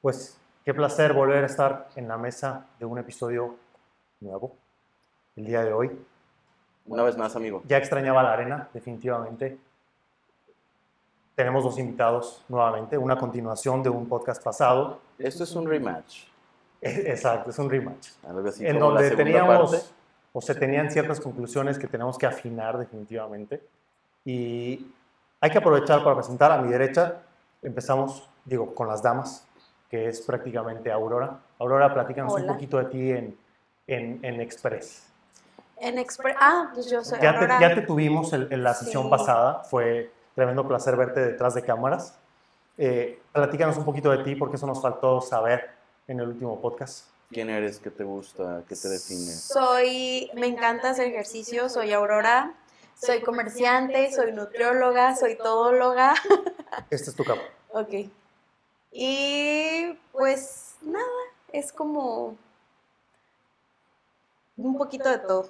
Pues qué placer volver a estar en la mesa de un episodio nuevo el día de hoy. Una vez más, amigo. Ya extrañaba la arena, definitivamente. Tenemos dos invitados nuevamente, una continuación de un podcast pasado. Esto es un rematch. Exacto, es un rematch. Así en donde teníamos, parte. O se tenían ciertas conclusiones que tenemos que afinar definitivamente. Y hay que aprovechar para presentar a mi derecha. Empezamos, digo, con las damas, que es prácticamente Aurora. Aurora, platícanos un poquito de ti en, en, en Express. En Expre- ah, pues yo soy Ya te, Aurora. ya te tuvimos en, en la sesión Sí. pasada, fue tremendo placer verte detrás de cámaras. Eh, platícanos un poquito de ti, porque eso nos faltó saber en el último podcast. ¿Quién eres? ¿Qué te gusta? ¿Qué te define? Soy, me encanta hacer ejercicio, soy Aurora, soy comerciante, soy nutrióloga, soy todóloga. Este es tu campo. ok. Y pues nada, es como un poquito de todo.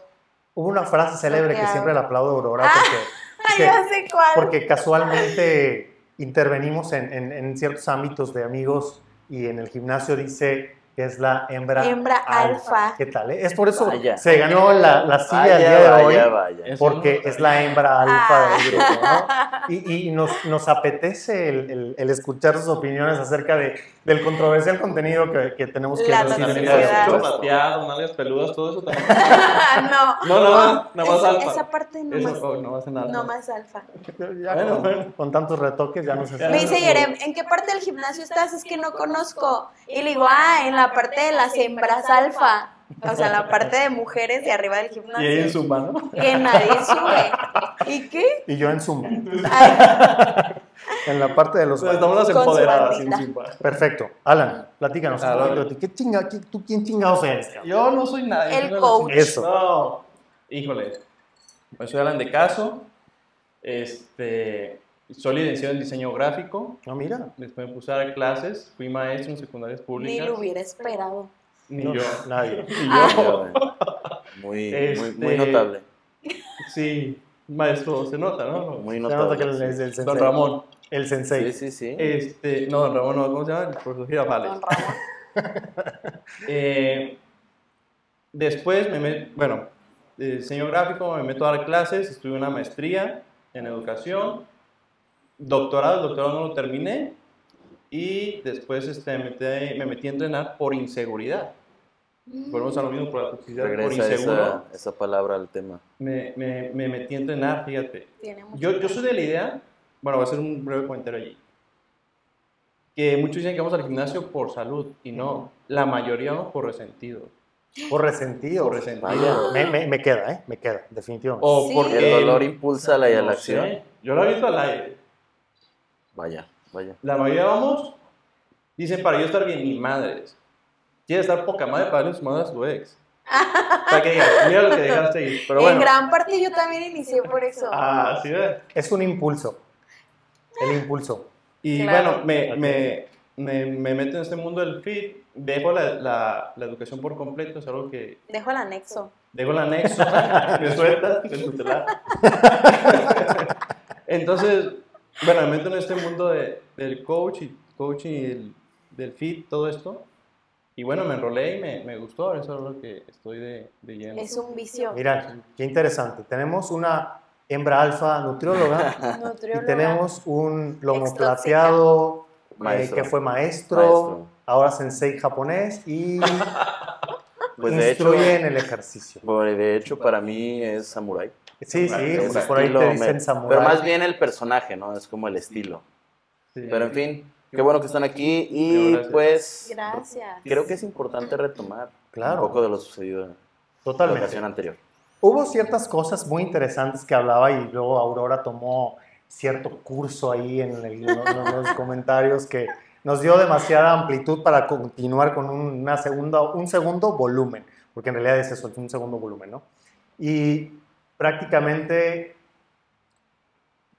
Hubo una frase célebre que siempre le aplaudo a Aurora Ah, porque, que- ya sé cuál. porque casualmente intervenimos en, en- en ciertos ámbitos de amigos y en el gimnasio dice que es la hembra, Hembra alfa. ¿Qué tal? eh? Es por eso Vaya. se ganó la, la silla Vaya, el día de vaya, hoy. vaya. porque es la hembra alfa Ah. del grupo, ¿no? Y, y nos, nos apetece el, el- el escuchar sus opiniones acerca de, del controversial contenido que, que tenemos que La decir. Pateado, nalgas peludas, todo eso también. no. No, no, no, nada más esa, alfa. esa parte no Eso más, oh, no hace nada. no más alfa. Ya Bueno, con, bueno. con tantos retoques ya no sé. Me no. dice Yerem, ¿en qué parte del gimnasio estás? Es que no conozco. Y le digo, ah, en la parte de las hembras alfa. O sea, la parte de mujeres de arriba del Y ahí en gimnasio. Zumba, ¿no? Que nadie sube. ¿Y qué? Y yo en Zumba, Ay, en la parte de los... Sea, estamos las empoderadas en bandita. Zumba. Perfecto. Alan, platícanos. un A ver. poquito de ti. ¿Qué chinga, qué- ¿Tú quién chingados eres? Yo no soy nadie. El yo no coach. soy- Eso. No. Híjole. Pues soy Alan de Caso. Este, soy licenciado en diseño gráfico. No, mira. Después me puse a dar clases. Fui maestro en secundarias ni públicas. lo hubiera esperado. Ni No, yo. Nadie. Ni Ah. yo. Muy, muy, Este- muy notable. Sí, maestro, se nota, ¿no? Muy Se nota que notable. es el sensei. Don Ramón. El sensei. Sí, sí, sí. Este, no, don Ramón, no, ¿cómo se llama? El profesor Girafales. Don Ramón. Eh, después me meto, bueno, de diseño gráfico, me meto a dar clases, estudié una maestría en educación, doctorado, el doctorado no lo terminé, y después este, me, metí, me metí a entrenar por inseguridad. Volvemos a lo mismo por la toxicidad, por Regresa inseguro. esa, esa palabra al tema. Me, me, me metí a entrenar, fíjate. Yo, yo soy de la idea, bueno, voy a hacer un breve comentario allí, que muchos dicen que vamos al gimnasio por salud, y no, la mayoría vamos por resentido. Por resentido. Por resentido. Vaya. Me, me- me queda, ¿eh? Me queda, definitivamente. O Sí. porque El dolor impulsa la, la no acción. sé, Yo lo he visto al aire. Vaya, vaya. La mayoría vamos, dicen para yo estar bien, ni madres. Quiere estar poca madre para darle su madre a su ex. Para que digas, mira lo que dejaste ir. Pero En gran parte yo también inicié por eso. Ah, sí, ¿ves? Es un impulso. El impulso. Y Claro. bueno, me, me, me, me meto en este mundo del fit, dejo la, la, la educación por completo, es algo que Dejo el anexo. dejo el anexo, me. Entonces, bueno, me meto en este mundo de, del coach y coaching y del, del fit, todo esto. Y bueno, me enrolé y me, me gustó, eso es lo que estoy de, de lleno. Es un vicio. Mira, qué interesante. Tenemos una hembra alfa nutrióloga y tenemos un lomo plateado eh, Maestro. que fue maestro, Maestro. ahora sensei japonés y Pues de hecho, instruye en el ejercicio. pues de hecho para mí es samurái. Sí, sí, Es por ahí te dicen samurai. Pero más bien el personaje, ¿no? Es como el estilo. Sí. Pero en fin, qué bueno que están aquí y Gracias. pues Gracias. creo que es importante retomar Claro. un poco de lo sucedido en la Totalmente. ocasión anterior. Hubo ciertas cosas muy interesantes que hablaba y luego Aurora tomó cierto curso ahí en, el- en los comentarios que nos dio demasiada amplitud para continuar con un- una segunda, un segundo volumen, porque en realidad es eso, es un segundo volumen, ¿no? Y prácticamente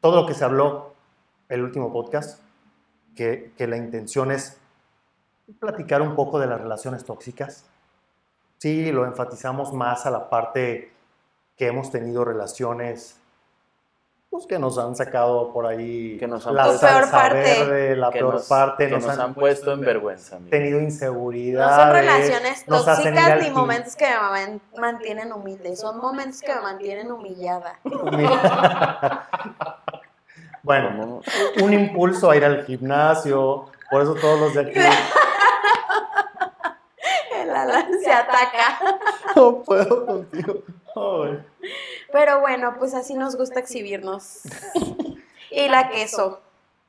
todo lo que se habló el último podcast, que, la intención es platicar un poco de las relaciones tóxicas. Sí, lo enfatizamos más a la parte que hemos tenido relaciones pues, que nos han sacado por ahí Que nos han la peor parte. verde, la que peor nos, parte, que nos han puesto en vergüenza. amigo. tenido No inseguridades. son relaciones tóxicas ni momentos que me man- mantienen humilde, son momentos que me mantienen humillada. bueno, un impulso a ir al gimnasio, por eso todos los de aquí El Alan se ataca. No puedo contigo. Ay. Pero bueno, pues así nos gusta exhibirnos. Y la queso.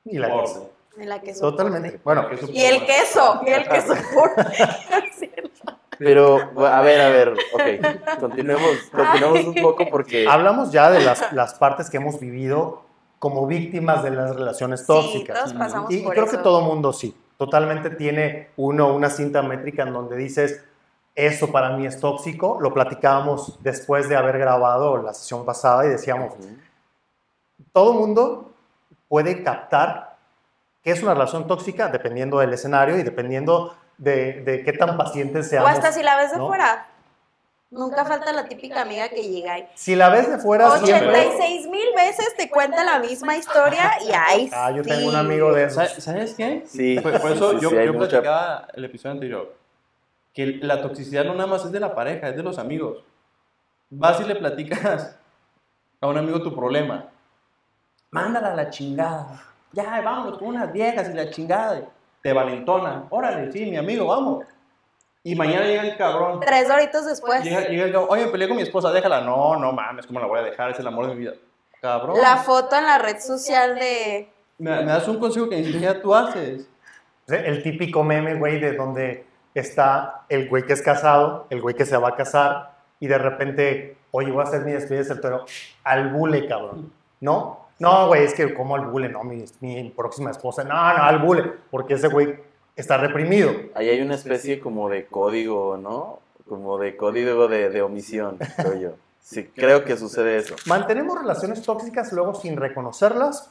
y la queso. Y la queso. Totalmente. Bueno, Queso Y el queso, y el queso puro. Pero, a ver, a ver, ok, continuemos, continuemos un poco porque hablamos ya de las, las partes que hemos vivido como víctimas de las relaciones Sí, tóxicas. todos pasamos Y, y por creo eso. que todo mundo sí. Totalmente tiene uno una cinta métrica en donde dices, eso para mí es tóxico. Lo platicábamos después de haber grabado la sesión pasada y decíamos, todo mundo puede captar qué es una relación tóxica dependiendo del escenario y dependiendo de, de qué tan pacientes O seamos. hasta si la ves de ¿no? fuera. Nunca falta la típica amiga que llega y Si la ves de fuera, siempre... 86 mil veces te cuenta la misma historia y ay, Ah, yo tengo sí. un amigo de esos. ¿Sabes qué? Sí, Por, por eso sí, yo, sí, hay yo mucha- platicaba el episodio anterior que la toxicidad no nada más es de la pareja, es de los amigos. Vas y le platicas a un amigo tu problema. Mándala a la chingada. Ya, vámonos con unas viejas y la chingada. Te valentona. Órale, sí, mi amigo, vamos. Y mañana llega el cabrón. Tres horitos después. Llega, llega el cabrón. Oye, me peleé con mi esposa, déjala. No, no mames, ¿cómo la voy a dejar? Es el amor de mi vida. Cabrón. La foto en la red social de... Me, me das un consejo que ni siquiera tú haces. El típico meme, güey, de donde está el güey que es casado, el güey que se va a casar, y de repente, oye, voy a hacer mi despedida de soltero al bule, cabrón. ¿No? No, güey, es que como al bule, no, mi, mi próxima esposa, no, no, al bule, porque ese güey está reprimido. ahí hay una especie como de código, ¿no? Como de código de, de omisión, creo yo. Sí, creo que sucede eso. Mantenemos relaciones tóxicas luego sin reconocerlas,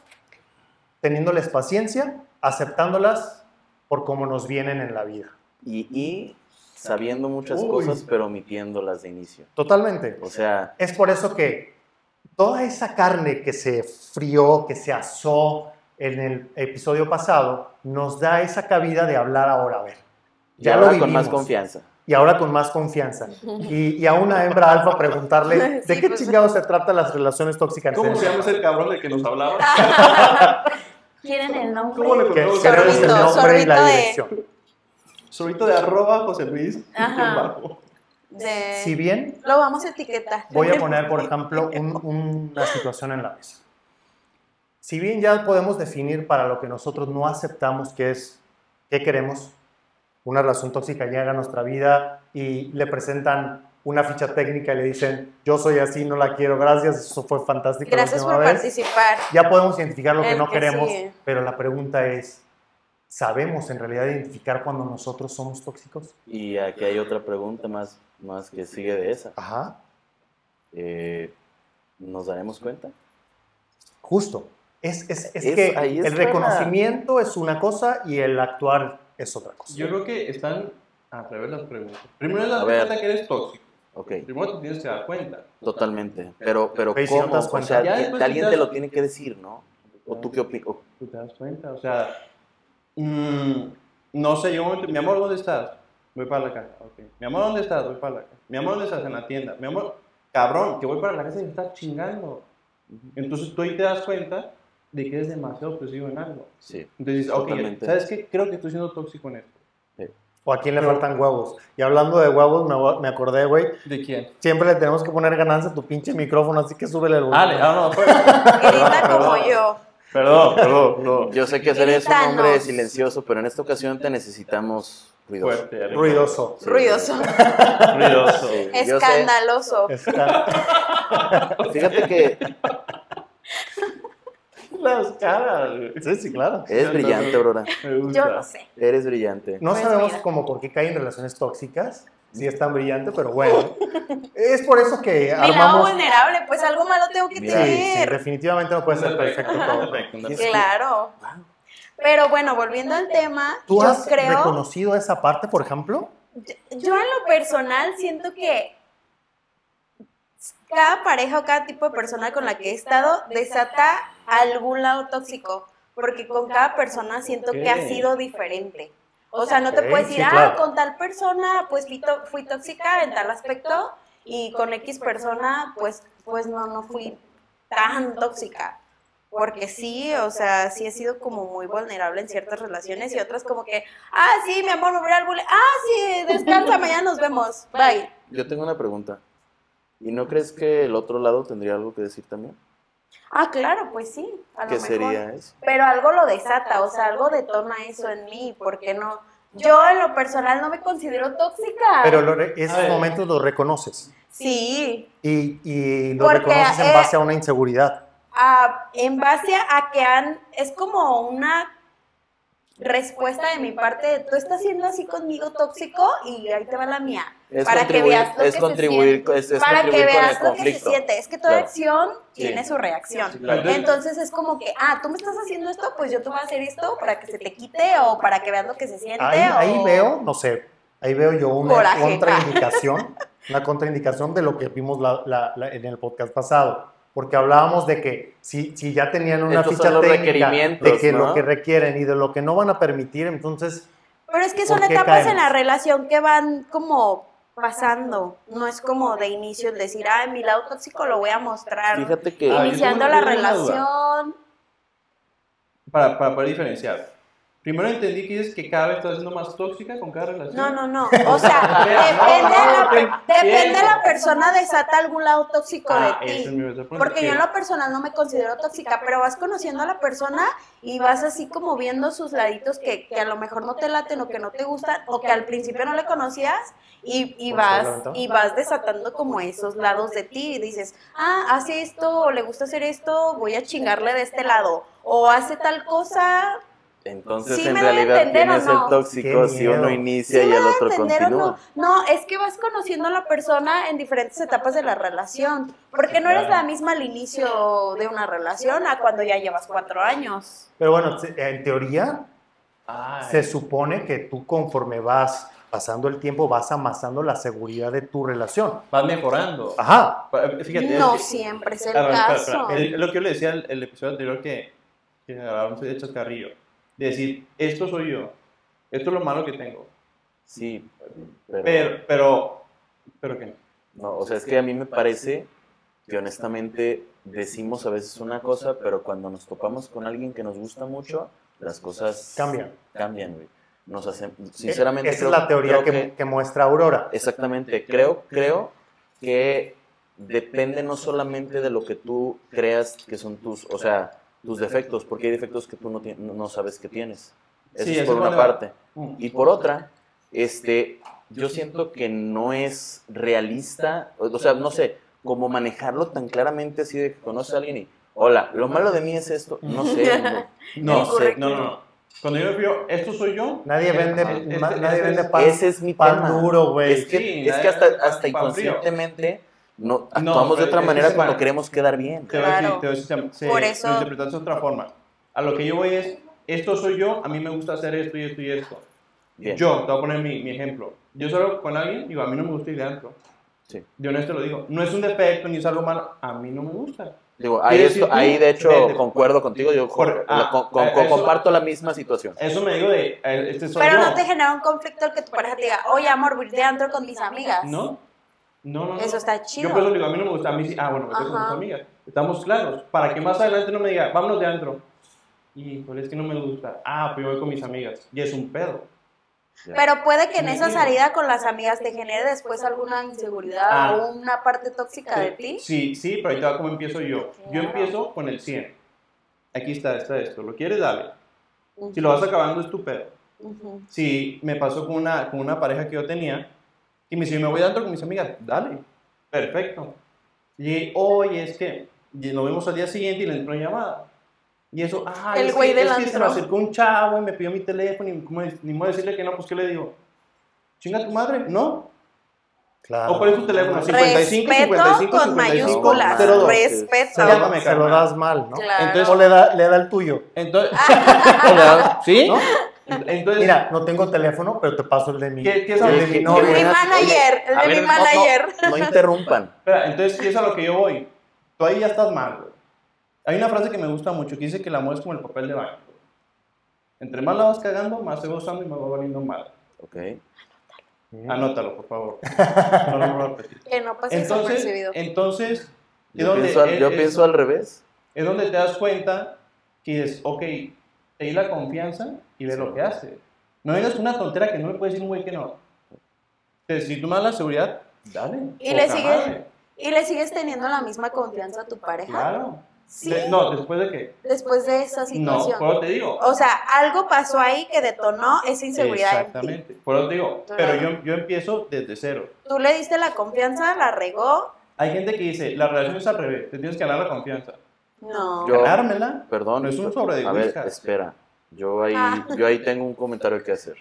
teniéndoles paciencia, aceptándolas por cómo nos vienen en la vida. Y, y sabiendo muchas Uy. cosas, pero omitiéndolas de inicio. Totalmente. O sea, Es por eso que toda esa carne que se frió, que se asó en el episodio pasado, nos da esa cabida de hablar ahora, a ver. y Ya ahora lo con más vivimos. confianza. Y ahora con más confianza. Y, y a una hembra alfa preguntarle, ¿de Sí, qué pues- chingados se tratan las relaciones tóxicas? ¿Cómo se llama ese cabrón del que nos hablaba? ¿Quieren el nombre? ¿Cómo le queremos el Sorbito, nombre y la sorbito de- Solito de arroba José Luis. Ajá. De- Si bien Lo vamos a etiquetar. voy a poner, por ejemplo, un- una situación en la mesa. Si bien ya podemos definir para lo que nosotros no aceptamos que es, ¿qué queremos? Una relación tóxica llega a nuestra vida y le presentan una ficha técnica y le dicen, yo soy así, no la quiero, gracias, eso fue fantástico. la Gracias última por vez". participar. Ya podemos identificar lo que El no que queremos, sigue. pero la pregunta es, ¿sabemos en realidad identificar cuando nosotros somos tóxicos? Y aquí hay otra pregunta más, más que sigue de esa. Ajá, Eh, ¿Nos daremos cuenta? justo. Es, es, es Es- que ahí el está la- reconocimiento es una cosa y el actuar es otra cosa. Yo creo que están al revés las preguntas. Primero es A ver. cuenta que eres tóxico. Ok, Primero te tienes que dar cuenta. totalmente. Pero, pero Pero ¿y si no ¿cómo? o sea, alguien te te lo tiene que decir, ¿no? ¿O tú qué opinas? Tú te das cuenta. O sea, mm, no sé, yo mi amor, ¿dónde estás? Voy para la casa. Ok. Mi amor, ¿dónde estás? Voy para la casa. Mi amor, ¿dónde estás? En la tienda. Mi amor, cabrón, que voy para la casa y me estás chingando. Entonces tú ahí te das cuenta de que eres demasiado obsesivo en algo. Sí. Entonces dices, ok, Totalmente. ¿sabes qué? Creo que estoy siendo tóxico en esto. O a quién le faltan huevos. Y hablando de huevos, me, me acordé, güey, ¿De quién? siempre le tenemos que poner ganancia a tu pinche micrófono, así que súbele el volumen. Ale, ah, no, fue. Grita como yo. Perdón, perdón, no. Yo sé que eres un Grítanos. hombre silencioso, pero en esta ocasión te necesitamos ruidoso. Fuerte. Ruidoso. Sí, Ruidoso. Ruidoso. Sí. Escandaloso. Fíjate que Las caras. Sí, sí, claro. eres brillante, Aurora. Me gusta. Yo no sé. Eres brillante. No Pues sabemos mira. como por qué caen relaciones tóxicas, si es tan brillante, pero bueno. Es por eso que Mi lado armamos... vulnerable, pues algo malo tengo que Mira, Sí, sí, tener. definitivamente no puede ser perfecto todo. Claro. Pero bueno, volviendo al tema, ¿Tú yo has creo, reconocido esa parte, por ejemplo? yo en lo personal siento que cada pareja o cada tipo de persona con la que he estado desata algún lado tóxico, porque con cada persona siento que ha sido diferente. O sea, no te puedes sí, decir, ah, con tal persona pues fui, tó- fui tóxica en tal aspecto y con X persona pues, pues no, no fui tan tóxica. Porque sí, o sea, sí he sido como muy vulnerable en ciertas relaciones y otras como que, ah, sí, mi amor, me voy al bullying. Ah, sí, descansa, mañana nos vemos. Bye. Yo tengo una pregunta. ¿Y no crees que el otro lado tendría algo que decir también? Ah, claro, pues sí. A lo ¿Qué mejor. sería eso? Pero algo lo desata, o sea, algo detona eso en mí, porque no. Yo en lo personal no me considero tóxica. Pero lo re- esos momentos los reconoces Sí, y, y los Porque, reconoces en eh, base a una inseguridad. a- en base a que han. Es como una respuesta de mi parte tú estás siendo así conmigo tóxico y ahí te va la mía. Es para que contribuir, veas lo es que contribuir, se siente. es, es para que veas lo que se siente. Es que toda Claro. acción Sí. tiene su reacción. Sí, claro. Entonces es como que, ah, tú me estás haciendo esto, pues yo te voy a hacer esto para que se te quite o para que veas lo que se siente. Ahí, veo, no sé, ahí veo yo una Coraje. contraindicación, una contraindicación de lo que vimos la- la- la- en el podcast pasado. Porque hablábamos de que si, si ya tenían una Estos ficha técnica de que ¿no? lo que requieren y de lo que no van a permitir, entonces Pero es que ¿Por son etapas caemos? en la relación que van como pasando. No es como de inicio el decir, ah, mi lado tóxico lo voy a mostrar. Fíjate que Iniciando la relación. Para, para poder diferenciar. Primero entendí que dices que cada vez estás siendo más tóxica con cada relación. No, no, no. O sea, depende, de la, per- depende de la persona desata algún lado tóxico Ah, de es ti. mi Porque que- yo en lo personal no me considero tóxica, pero vas conociendo a la persona y vas así como viendo sus laditos que, que a lo mejor no te laten o que no te gustan o que al principio no le conocías y, y vas y vas desatando como esos lados de ti y dices, ah, hace esto o le gusta hacer esto, voy a chingarle de este lado o hace tal cosa, entonces Sí en realidad quién ¿o es no? el tóxico si uno inicia ¿Sí y el otro continúa. no? No, es que vas conociendo a la persona en diferentes etapas de la relación, porque no eres la misma al inicio de una relación a cuando ya llevas cuatro años. Pero bueno, en teoría Ay. se supone que tú conforme vas pasando el tiempo vas amasando la seguridad de tu relación. Vas mejorando. Ajá. Pa- Fíjate, No es siempre es el Ah, caso. lo que yo le decía el, el episodio anterior que, que hablábamos de Chascarrillo. De decir, esto soy yo. Esto es lo malo que tengo. Sí, pero, Pero, pero, pero que no. no, o sea, es que a mí me parece que honestamente decimos a veces una cosa, pero cuando nos topamos con alguien que nos gusta mucho, las cosas Cambian. Cambian, güey. Nos hacen, sinceramente, Esa creo- es la teoría que, que muestra Aurora. Exactamente, creo, creo que depende no solamente de lo que tú creas que son tus, o sea, tus defectos, porque hay defectos que tú no, no sabes que tienes. Eso Sí, es eso por una parte. Mm. Y por otra, este, yo siento que no es realista, o sea, no sé, como manejarlo tan claramente así de que conoces a alguien y, hola, lo malo de mí es esto, no sé, no, No, no sé. no, no, no. Cuando yo refiero, esto soy yo. Nadie vende, Este- nadie este vende es- pan, Ese es mi pan tema. duro, güey. Es que, Sí, es que nadie hasta, hasta inconscientemente no, No, actuamos de pero otra es- manera cuando mal. queremos quedar bien. Te voy a decir, Claro. te voy a decir, se, Por se eso- lo interpretaste de otra forma. A lo que yo voy es, esto soy yo, a mí me gusta hacer esto y esto y esto. Bien. Yo, te voy a poner mi, mi ejemplo. Yo salgo con alguien, digo, a mí no me gusta ir de antro. Sí. De honesto lo digo. No es un defecto ni es algo malo, a mí no me gusta. Digo, ahí, esto- ahí de hecho vete. concuerdo contigo, yo Por- con- ah, con- con- eh, eso- comparto la misma situación. Eso me digo de, eh, este soy Pero yo. no te genera un conflicto el que tu pareja te diga, oye, amor, voy de antro con mis amigas. ¿No? No, no, no. Eso está chido. Yo por eso digo, a mí no me gusta, a mí sí. Ah, bueno, me quedo con mis amigas. Estamos claros. Para que más adelante no me diga, vámonos de antro. Híjole, es que no me gusta. Ah, pues yo voy con mis amigas. Y es un pedo. Pero puede que en Sí. esa salida con las amigas te genere después alguna inseguridad Ah. o una parte tóxica de ti. Sí, sí, pero ahí te va cómo empiezo yo. Yo empiezo con el 100. Aquí está, está esto. ¿Lo quieres? Dale. Si lo vas acabando, es tu pedo. Si me pasó con una, con una pareja que yo tenía y me dice, me voy dando con mis amigas, dale, perfecto. Y hoy es que y nos vemos al día siguiente y le entró una llamada. Y eso, ah, El es, güey que, del que se me acercó un chavo y me pidió mi teléfono y como, ni modo de decirle que no, pues ¿qué le digo? ¿Chinga tu madre? ¿No? Claro. ¿O cuál es tu teléfono? 55, Respeto 55, con 55, mayúsculas. 02. Respeto. Se lo, se das mal, ¿no? Claro. Entonces- O le da, le da el tuyo. Entonces, ¿sí? ¿No? Entonces, Mira, no tengo teléfono, pero te paso el de mi, ¿Qué- qué es el de mi qué- novia. El de mi manager, el de mi ver, no, manager. No, no interrumpan. espera, entonces, ¿qué es a lo que yo voy? Tú ahí ya estás mal, güey. Hay una frase que me gusta mucho que dice que el amor es como el papel de baño. Entre más la vas cagando, más se va usando y más va valiendo mal. Ok. Anótalo, por favor. No lo voy a repetir. Que no pase Entonces, entonces ¿y Yo, dónde pienso al, es- yo es- pienso al revés. es donde te das cuenta que dices, ok, te di la confianza y ve Sí. lo que hace. No digas una tontera que no le puedes decir un güey que no. Entonces, si tú me das la seguridad, dale. Y le sigues- madre. ¿Y le sigues teniendo la misma confianza a tu pareja? Claro. Sí. De- no, después de que. Después de esa No, situación. por eso te digo. O sea, algo pasó ahí que detonó esa inseguridad en ti. Exactamente. Por eso te digo. Pero yo, yo empiezo desde cero. Tú le diste la confianza, la regó. Hay gente que dice, la relación es al revés. Te tienes que ganar la confianza. No. Yo- Ganármela. Perdón. No es un sobre de A ver, espera. Yo ahí, Ah. yo ahí tengo un comentario que hacer.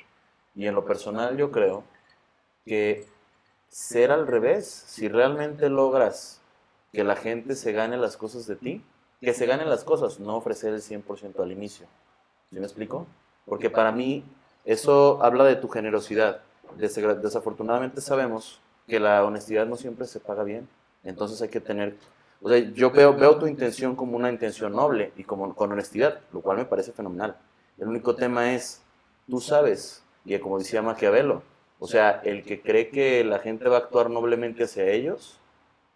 Y en lo personal yo creo que ser al revés, si realmente logras que la gente se gane las cosas de ti, que se ganen las cosas, no ofrecer el 100% al inicio. ¿Sí me explico? Porque para mí eso habla de tu generosidad. Desafortunadamente sabemos que la honestidad no siempre se paga bien. Entonces hay que tener... O sea, yo veo, veo tu intención como una intención noble y como, con honestidad, lo cual me parece fenomenal. El único tema es, tú sabes, y como decía Maquiavelo, o sea, el que cree que la gente va a actuar noblemente hacia ellos,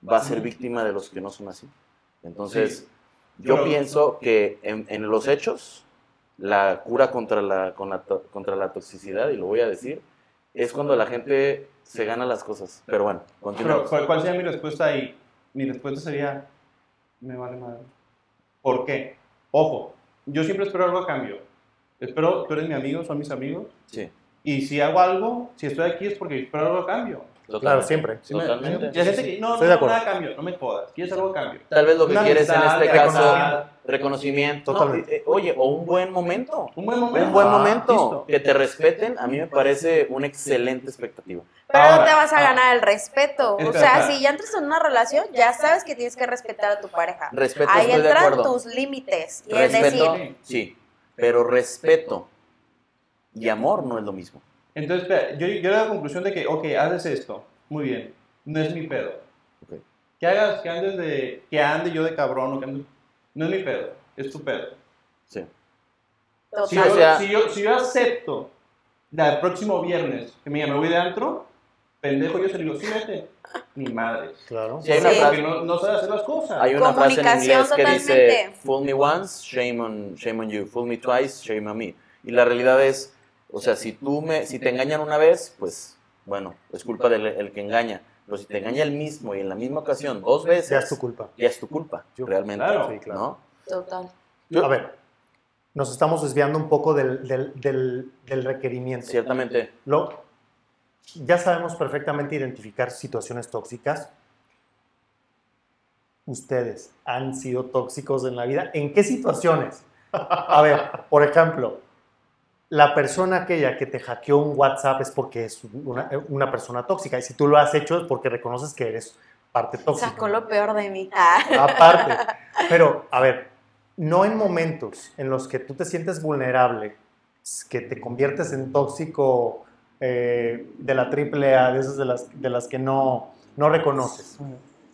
va a ser víctima de los que no son así. Entonces, Sí. yo Pero- pienso que en, en los hechos, la cura contra la, con la contra la toxicidad, y lo voy a decir, es cuando la gente se gana las cosas. Pero bueno, continuamos. ¿cuál, cuál sería mi respuesta ahí? Mi respuesta sería, me vale madre. ¿Por qué? Ojo, yo siempre espero algo a cambio. Espero, tú eres mi amigo, son mis amigos. Sí, Y si hago algo, si estoy aquí es porque espero algo a cambio. Totalmente. Claro, siempre. ¿Sí me- Totalmente. Gente no, Estoy no, de acuerdo. nada cambio, no me jodas. ¿Quieres algo a cambio? Tal vez lo que Una quieres en este caso, reconocimiento. reconocimiento. Totalmente. No, eh, oye, o un buen momento. Un buen momento. Un buen Ah, momento. listo. Que te respeten, a mí me parece una excelente expectativa. Pero no Ahora, te vas a ah, ganar el respeto. O sea, si ya entras en una relación, ya sabes que tienes que respetar a tu pareja. Respeto, Ahí estoy de entran acuerdo. tus límites. Y es Respeto, decir, sí, pero respeto y amor no es lo mismo. Entonces, espera, yo, yo llego a la conclusión de que, ok, haces esto. Muy bien. No es mi pedo. Ok. Que hagas, que andes de, que ande yo de cabrón o que ande- No es mi pedo. Es tu pedo. Sí. total. Si, o yo, si, yo, si yo acepto la- el próximo viernes que me me voy de antro, pendejo, yo se le digo, sí, vete. Ni madre. Claro. Sí, hay una Sí. frase, Porque no, no sabe hacer las cosas. hay una frase en inglés que dice, totalmente. fool me once, shame on, shame on you, fool me twice, shame on me. Y la realidad es, o sea, si tú me, si te engañan una vez, pues, bueno, es culpa del el que engaña. Pero si te engaña el mismo y en la misma ocasión dos veces, Ya es tu culpa. ya es tu culpa, Yo- realmente, Claro. Sí, claro. ¿no? Total. Yo- A ver, nos estamos desviando un poco del, del, del, del requerimiento. Ciertamente, Lo, ya sabemos perfectamente identificar situaciones tóxicas. ¿Ustedes han sido tóxicos en la vida? ¿En qué situaciones? A ver, por ejemplo, la persona aquella que te hackeó un WhatsApp es porque es una, una persona tóxica. Y si tú lo has hecho es porque reconoces que eres parte tóxica. Sacó lo peor de mí. Ah. Aparte. Pero, a ver, no en momentos en los que tú te sientes vulnerable, que te conviertes en tóxico eh, de la triple A, de esas de las, de las que no, no reconoces,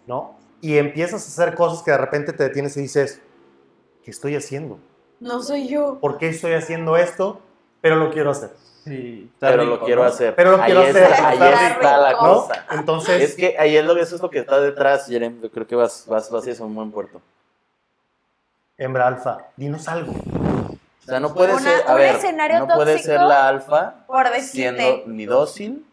¿no? Y empiezas a hacer cosas que de repente te detienes y dices, ¿qué estoy haciendo? No soy yo. ¿Por qué estoy haciendo esto? Pero lo quiero hacer, Sí, pero rico, lo quiero ¿no? hacer. Pero lo ahí quiero es- hacer, Ahí está está la cosa. Entonces, Es que ahí es lo, eso es lo que está detrás, Jerem. Yo creo que vas, vas, vas hacia un buen puerto. hembra alfa, dinos algo. O sea, no puede Una- ser, a un ver, escenario no puede ser la alfa Por siendo ni dócil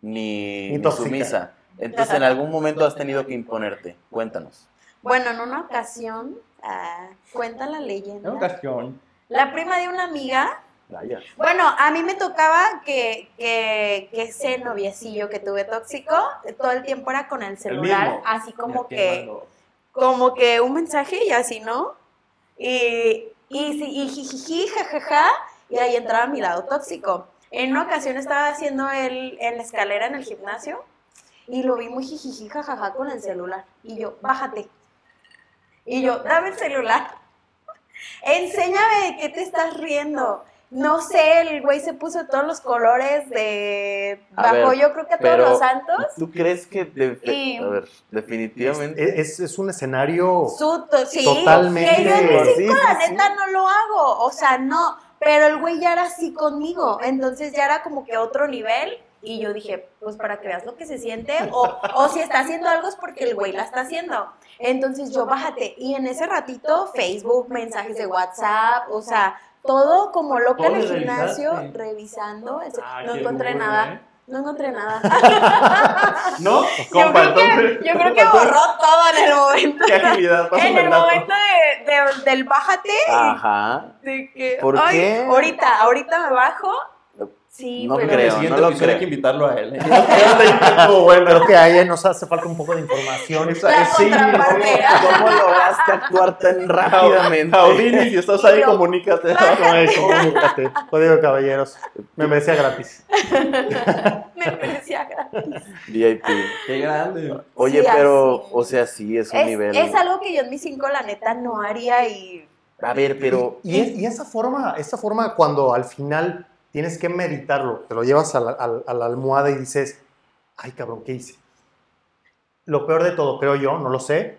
ni, Ni ni sumisa. Entonces, en algún momento has tenido que imponerte. Cuéntanos. Bueno, en una ocasión, ah, cuenta la En leyenda. ocasión. La prima de una amiga Vaya. Bueno, a mí me tocaba que, que, que ese noviecillo que tuve tóxico, todo el tiempo era con el celular, mismo. así como que, como que un mensaje y así, ¿no? Y, y, sí, y jijiji, jajaja, y ahí entraba mi lado tóxico. En una ocasión estaba haciendo él en la escalera en el gimnasio y lo vi muy jijiji, jajaja con el celular. Y yo, bájate. Y yo, dame el celular. Enséñame de qué te estás riendo. No sé, el güey se puso todos los colores de. Bajó ver, yo creo que a todos los santos. ¿Tú crees que, de- Y- a ver, definitivamente? Es, es un escenario... Su, sí, Totalmente. que yo en mi cinco, sí, la sí. neta, no lo hago. O sea, no. Pero el güey ya era así conmigo. Entonces ya era como que otro nivel. Y yo dije, pues para que veas lo que se siente. O, o si está haciendo algo es porque el güey la está haciendo. Entonces yo bájate. Y en ese ratito, Facebook, mensajes de WhatsApp, o sea, todo como loca en el ¿Todo gimnasio, revisaste? revisando. Ah, no qué encontré nada. ¿eh? No encontré nada. ¿No? Yo creo, que, yo creo que borró todo en el momento. ¿Qué agilidad? En el momento de, de- del bájate, Ajá. de que, ¿Por ay, qué? ahorita, ahorita me bajo. Sí, No pero creo. No lo hay creo. que invitarlo a él. ¿eh? Bueno. Creo que a ella nos hace falta un poco de información. Esa- La sí. ¿Cómo lograste actuar tan rápidamente? Audini, si estás ahí, comunícate. Comunícate. Código caballeros. Me merecía gratis. me parecía gratis. VIP. Qué grande. Oye, Sí, pero, así. o sea, sí, es un Es, nivel. es algo que yo en mis cinco, la neta, no haría y... A ver, pero. Y, y esa forma, esa forma cuando al final tienes que meditarlo, te lo llevas a la, a- a la almohada y dices, ay cabrón, ¿qué hice? Lo peor de todo, creo yo, no lo sé,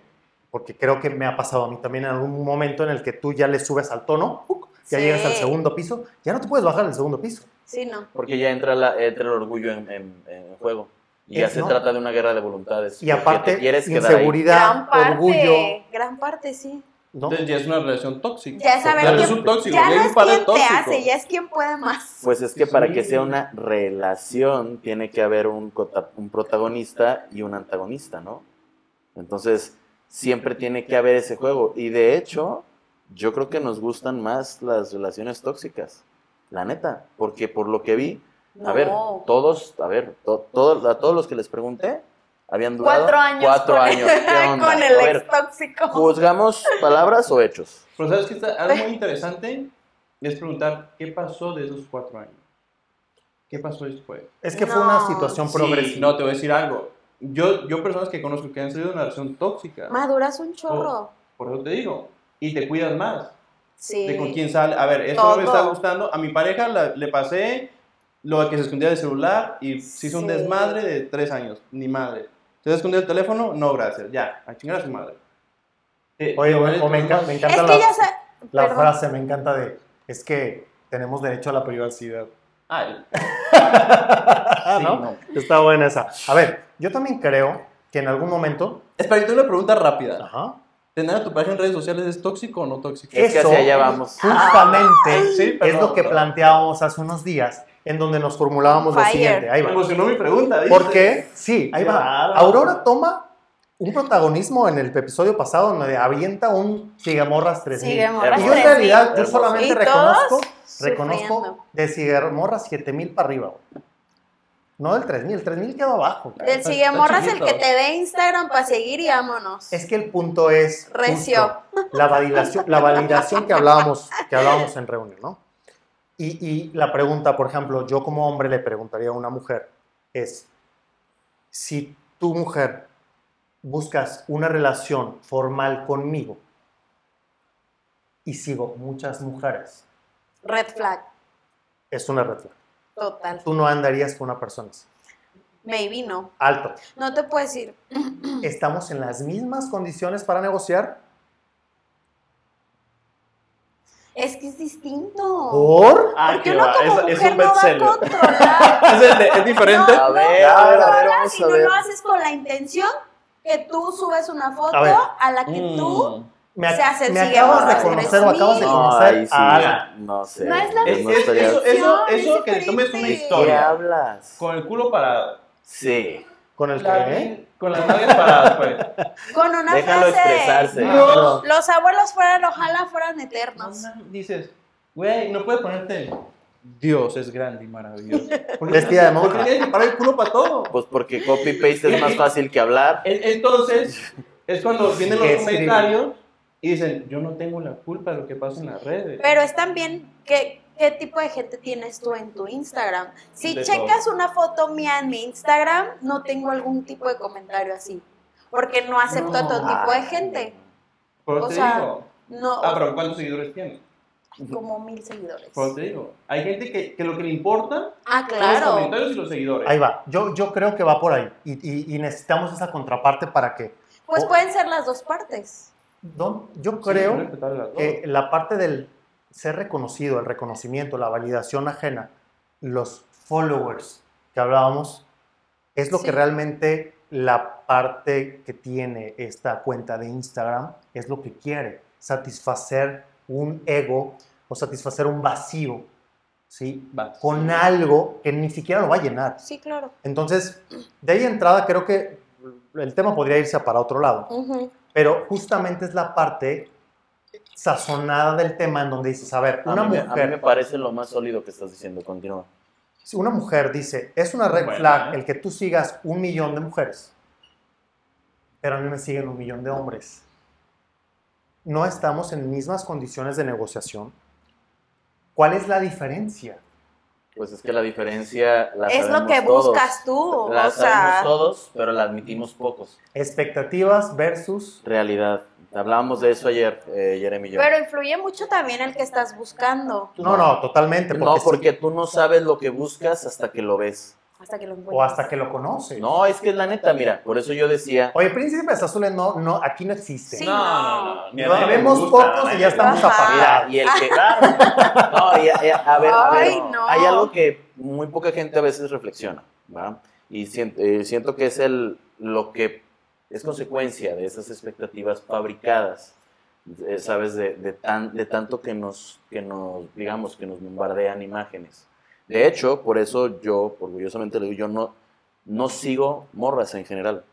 porque creo que me ha pasado a mí también en algún momento en el que tú ya le subes al tono, ya Sí. llegas al segundo piso, ya no te puedes bajar al segundo piso. Sí, no. Porque ya entra, la, entra el orgullo en, en- en juego. Y ya Es, se ¿no? trata de una guerra de voluntades. Y aparte, te quieres inseguridad, Gran parte, orgullo, gran parte, sí. ¿No? Entonces ya es una relación tóxica. Ya no quién- es un tóxico, Ya ya no es par de quien te tóxicos. hace, ya es quien puede más. Pues es que para que sea una relación tiene que haber un, protagonista y un antagonista, ¿no? Entonces, siempre tiene que haber ese juego. Y de hecho, yo creo que nos gustan más las relaciones tóxicas. La neta. Porque por lo que vi, a No. ver, todos, a ver, to- a todos los que les pregunté, habían durado Cuatro años. Cuatro con años. el- ¿Qué onda? Con el A ver, ex tóxico. ¿Juzgamos palabras o hechos? Pero sabes que está algo muy interesante es preguntar qué pasó de esos cuatro años. ¿Qué pasó después? Es que fue No. una situación Sí, progresiva. no, te voy a decir algo. Yo, yo personas que conozco que han salido de una relación tóxica, Maduras un chorro. por eso te digo, y te cuidas más Sí. de con quién sale. A ver, esto no me está gustando. A mi pareja la- le pasé lo que se escondía del celular y se hizo un Sí. desmadre de tres años, ni madre. ¿Se escondió el teléfono? No, gracias, ya, a chingar a su madre. Eh, Oye, o, o me, enca- me Es encanta que la, ya sa- la frase, me encanta de, es que tenemos derecho a la privacidad. Ay, Ah, sí, ¿no? no. Está buena esa. A ver, yo también creo que en algún momento, Espera, yo tengo una pregunta rápida. ajá, ¿Tener a tu pareja en redes sociales es tóxico o no tóxico? Es que Eso- hacia allá vamos. justamente Sí, es lo que planteábamos hace unos días, en donde nos formulábamos lo siguiente. Ahí Me va. emocionó mi pregunta. ¿viste? Porque, sí, ahí va. Aurora toma un protagonismo en el episodio pasado donde avienta un Cigamorras 3000. Cigamorras y yo en 3000. realidad, yo solamente reconozco, reconozco sufriendo. de Cigamorras 7000 para arriba. No del 3000, el 3000 quedó abajo. güey. Del el que te dé Instagram para seguir y vámonos. Es que el punto es Recio. justo la validación, la validación que hablábamos, que hablábamos en reunión, ¿no? Y, y la pregunta, por ejemplo, yo como hombre le preguntaría a una mujer es, si tu mujer buscas una relación formal conmigo y sigo muchas mujeres, Red flag. es una red flag. Total. Tú no andarías con una persona así. Maybe no. Alto. No te puedo decir. ¿Estamos en las mismas condiciones para negociar? Es que es distinto. ¿Por? Ah, Porque que uno va, como es, es mujer un no va a controlar. ¿Es, es diferente? A ver, no, a ver, no a ver, lo vamos a no ver. lo haces con la intención que tú subes una foto A a, la que tú Mm. Me, Se hace el me acabas de conocer o acabas de. No, conocer ahí sí, a Alan. no sé. No es la Es- no es- eso, eso, es eso que le tomes una diferente. ¿De historia. qué hablas? Con el culo parado. Sí. ¿Con el La- qué? Con las nalgas paradas, pues. con una Déjalo frase expresarse. No. los abuelos fueran, ojalá fueran eternos. Dices, güey, no puedes ponerte. Dios es grande y maravilloso. Vestida de monja. Tienes que parar el culo para todo. Pues porque copy-paste es más fácil que hablar. En- Entonces, es cuando vienen los comentarios y dicen, yo no tengo la culpa de lo que pasa en las redes. Pero es también qué, qué tipo de gente tienes tú en tu Instagram. Si De checas una foto mía en mi Instagram, no tengo algún tipo de comentario así. Porque no acepto a todo tipo de gente. Por o te sea, digo. No, Ah, pero ¿cuántos seguidores tienes? como mil seguidores. Como te digo, hay gente que, que lo que le importa Ah, son los claro. comentarios y los seguidores. Ahí va. Yo, yo creo que va por ahí. Y, y- y necesitamos esa contraparte para que. Pues Oh. pueden ser las dos partes. Don- yo creo que la parte del ser reconocido, el reconocimiento, la validación ajena, los followers que hablábamos, es lo Sí. que realmente la parte que tiene esta cuenta de Instagram es lo que quiere, satisfacer un ego o satisfacer un vacío, ¿sí? Va. Con algo que ni siquiera lo va a llenar. Sí, claro. Entonces, de ahí entrada creo que el tema podría irse para otro lado. Pero justamente es la parte sazonada del tema en donde dices, a ver, A una mí, me- a mí me mujer, parece lo más sólido que estás diciendo. Continúa. si una mujer dice, es una red Bueno, flag ¿eh? el que tú sigas un millón de mujeres, pero a mí me siguen un millón de hombres. No estamos en mismas condiciones de negociación. ¿Cuál es la diferencia? Pues es que la diferencia la Es lo que todos. buscas tú. La o sea, todos, pero la admitimos pocos. Expectativas versus... Realidad. Hablábamos de eso ayer, eh, Jeremy y yo. pero influye mucho también el que estás buscando. No, no, totalmente. no, sí- porque tú no sabes lo que buscas hasta que lo ves. Hasta que lo encuentres. O hasta que lo conoces. No, es que es la neta, mira, por eso yo decía, Oye, príncipes azules no, no, aquí no existe. Sí, no, no, no. vemos pocos y ya estamos mira, y el que... No, y a, y a- a ver, a ver, Ay, no. hay algo que muy poca gente a veces reflexiona, ¿va? Y siento, eh, siento que es el, lo que es consecuencia de esas expectativas fabricadas, eh, ¿sabes? De, de, tan, de tanto que nos, que nos, digamos, que nos bombardean imágenes. De hecho, por eso yo, orgullosamente le digo, yo no, no sigo morras en general.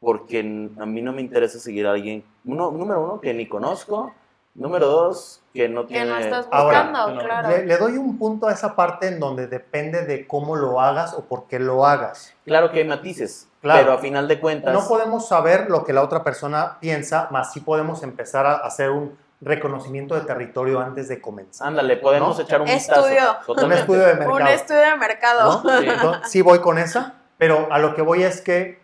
Porque a mí no me interesa seguir a alguien, uno, número uno, que ni conozco, número dos, que no Que tiene... no estás Ahora, buscando, no, claro. Le, le doy un punto a esa parte en donde depende de cómo lo hagas o por qué lo hagas. Claro que hay matices, Claro. pero a final de cuentas... No podemos saber lo que la otra persona piensa, más sí podemos empezar a hacer un reconocimiento de territorio antes de comenzar. Ándale, podemos ¿No? echar un Estudio. vistazo. Un estudio de mercado. Un estudio de mercado. ¿no? Sí. Entonces, sí voy con esa, pero a lo que voy es que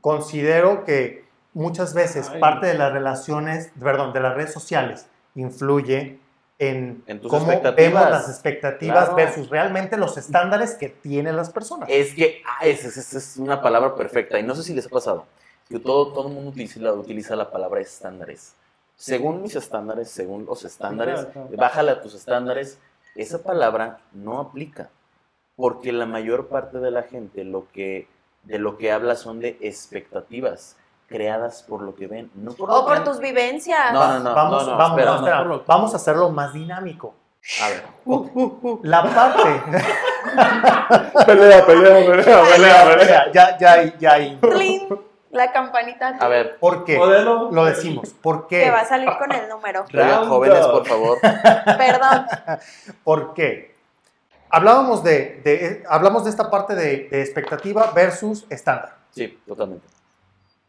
considero que muchas veces Ay. parte de las relaciones, perdón, de las redes sociales influye en, En tus cómo vemos las expectativas Claro. versus realmente los estándares que tienen las personas. Es que ah, esa es, es una palabra perfecta y no sé si les ha pasado que todo, todo el mundo utiliza, utiliza la palabra estándares. Según mis estándares, según los estándares, bájale a tus estándares, esa palabra no aplica porque la mayor parte de la gente lo que, de lo que habla son de expectativas creadas por lo que ven, no por lo O por que- tus vivencias. No, no, no, vamos, no, no, vamos, espera, no, espera, no, por lo- vamos a hacerlo más dinámico. A ver, La parte. Pelea, pelea, pelea, pelea, pelea. ya, ya, hay- ya, hay. Tlin, La campanita. a ver, ¿Por qué? Modelo. Lo decimos. ¿Por Que va a qué? salir con el número. oigan, jóvenes, por favor. Perdón. ¿Por qué? Hablábamos de, de- hablamos de esta parte de, de expectativa versus estándar. Sí, totalmente.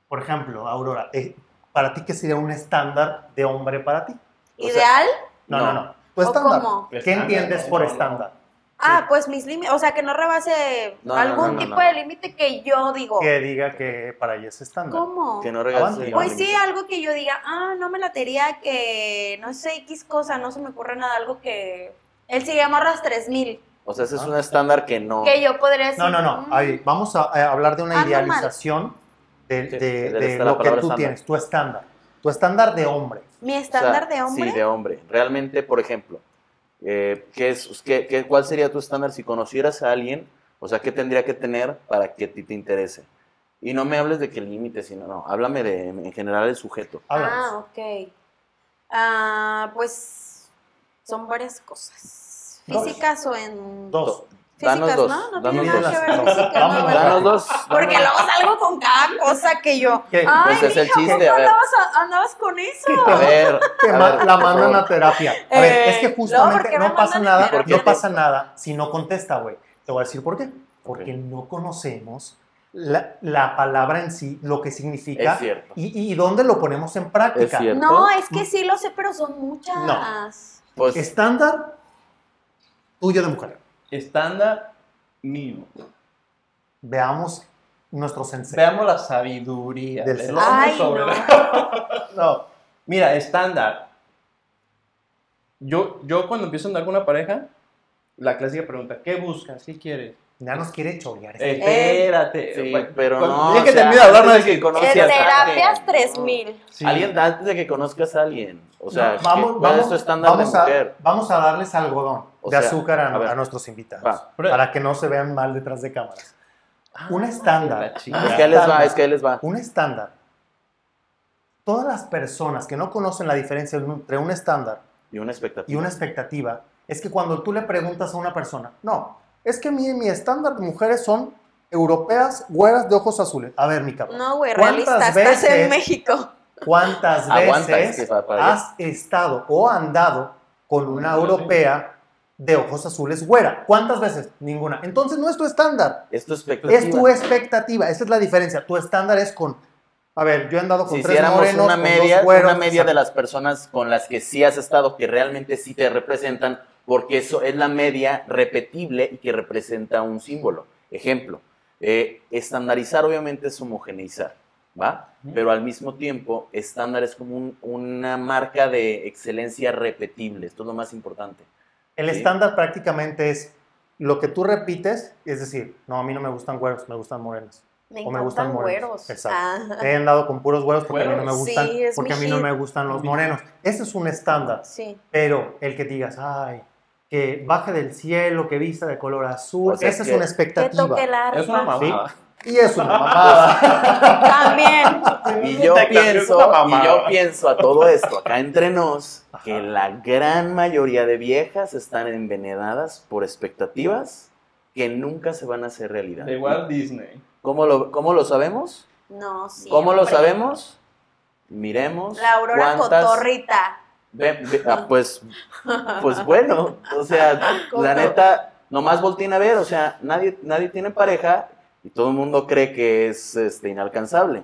Por ejemplo, Aurora, eh, ¿para ti qué sería un estándar de hombre para ti? O sea, ¿Ideal? No, No. no, no. Tu ¿O estándar. cómo? ¿Qué entiendes por estándar? Ah, pues mis límites. O sea, que no rebase No, algún no, no, tipo no. de límite que yo digo. Que diga que para ella es estándar. ¿Cómo? Que no Avante. Pues sí, algo que yo diga, ah, no me latería que, no sé, X cosa, no se me ocurre nada, algo que... Él se llama Ras 3000, O sea, ese es un estándar que no. que yo podría decir... No, no, no. mm, Ahí, vamos a, a hablar de una Ah, idealización de, lo que tú estándar. tienes, tu estándar. Tu estándar de hombre. Mi O sea, estándar de hombre. Sí, de hombre. Realmente, por ejemplo, eh, ¿qué es, qué, qué- ¿cuál sería tu estándar si conocieras a alguien? O sea, ¿qué tendría que tener para que a ti te interese? Y no me hables de qué límite, sino, no, háblame de, en general, el sujeto. Háblanos. Ah, ok. Ah, pues son varias cosas. Dos. Físicas o en... Dos. Físicas, Danos dos, ¿no? No danos tiene nada dos. que ver. Danos dos. Porque luego salgo con cada cosa que yo... ¿Qué? Ay, Pues es el mija, ¿cómo chiste, a ver. andabas, a- andabas con eso? A ver, Que a ver, la mandan a terapia. A ver, Eh, es que justamente ¿por qué no, pasa nada, no pasa nada si no contesta, güey. Te voy a decir por qué. Porque no conocemos la, la palabra en sí, lo que significa Es cierto. y, y dónde lo ponemos en práctica. Es. No, es que sí lo sé, pero son muchas. Pues, Estándar tuyo de mujer. Estándar mío. Veamos nuestro sensei. Veamos la sabiduría Del del Ay, sobre no. la- No, mira, estándar. yo, yo cuando empiezo a andar con una pareja, la clásica pregunta, ¿qué buscas? ¿Qué quieres? Ya nos quiere chorear. Eh, este espérate. Sí, pero no. Ya que termine de hablar, no antes es de que conozcas En a terapias alguien, 3000. Sí. Alguien antes de que conozcas a alguien. O sea, No, vamos, ¿cuál es vamos, tu estándar vamos de a, mujer? vamos a darles algodón O de sea, azúcar a, a ver. a nuestros invitados. Va. Para que no se vean mal detrás de cámaras. un estándar. Es que ahí les va, es que ahí les va. Un estándar. Todas las personas que no conocen la diferencia entre un estándar Y una expectativa. y una expectativa es que cuando tú le preguntas a una persona, no, es que mi, mi estándar de mujeres son europeas, güeras de ojos azules. A ver, mi cabrón. No, güey, ¿cuántas realista, estás en veces- México. ¿Cuántas Aguanta, veces es que has estado o andado con una europea de ojos azules güera? ¿Cuántas veces? Ninguna. Entonces no es tu estándar, Es tu expectativa. es tu expectativa. Esa es la diferencia. Tu estándar es con, a ver, yo he andado con si tres hiciéramos morenos, una con media, güeros, una media de las personas con las que sí has estado, que realmente sí te representan, porque eso es la media repetible y que representa un símbolo. Ejemplo, eh, estandarizar obviamente es homogeneizar, ¿va? Pero al mismo tiempo, estándar es como un- una marca de excelencia repetible. Esto es lo más importante. El Sí. estándar prácticamente es lo que tú repites, es decir, no, a mí no me gustan güeros, me gustan morenos. Me o me gustan morenos. güeros. Exacto. Ah, He andado con puros güeros porque a mí no me ¿Güeros? gustan, Sí, es porque a mí no me gustan los morenos. Ese es un estándar. sí. Pero el que digas, ay, que baje del cielo, que vista de color azul, O sea, esa es que- una Que expectativa. toque el arpa. Es una mamada. Y es una mamada. También. Y yo pienso, y yo pienso a todo esto acá entre nos, que la gran mayoría de viejas están envenenadas por expectativas que nunca se van a hacer realidad. De Walt Disney. ¿Cómo lo, cómo lo sabemos? No, sí. ¿Cómo lo sabemos? Miremos. La Aurora cuántas- Cotorrita. Ve- ve- ah, pues, pues bueno, o sea, la neta, nomás volteen a ver, o sea, nadie, nadie tiene pareja y todo el mundo cree que es este, inalcanzable.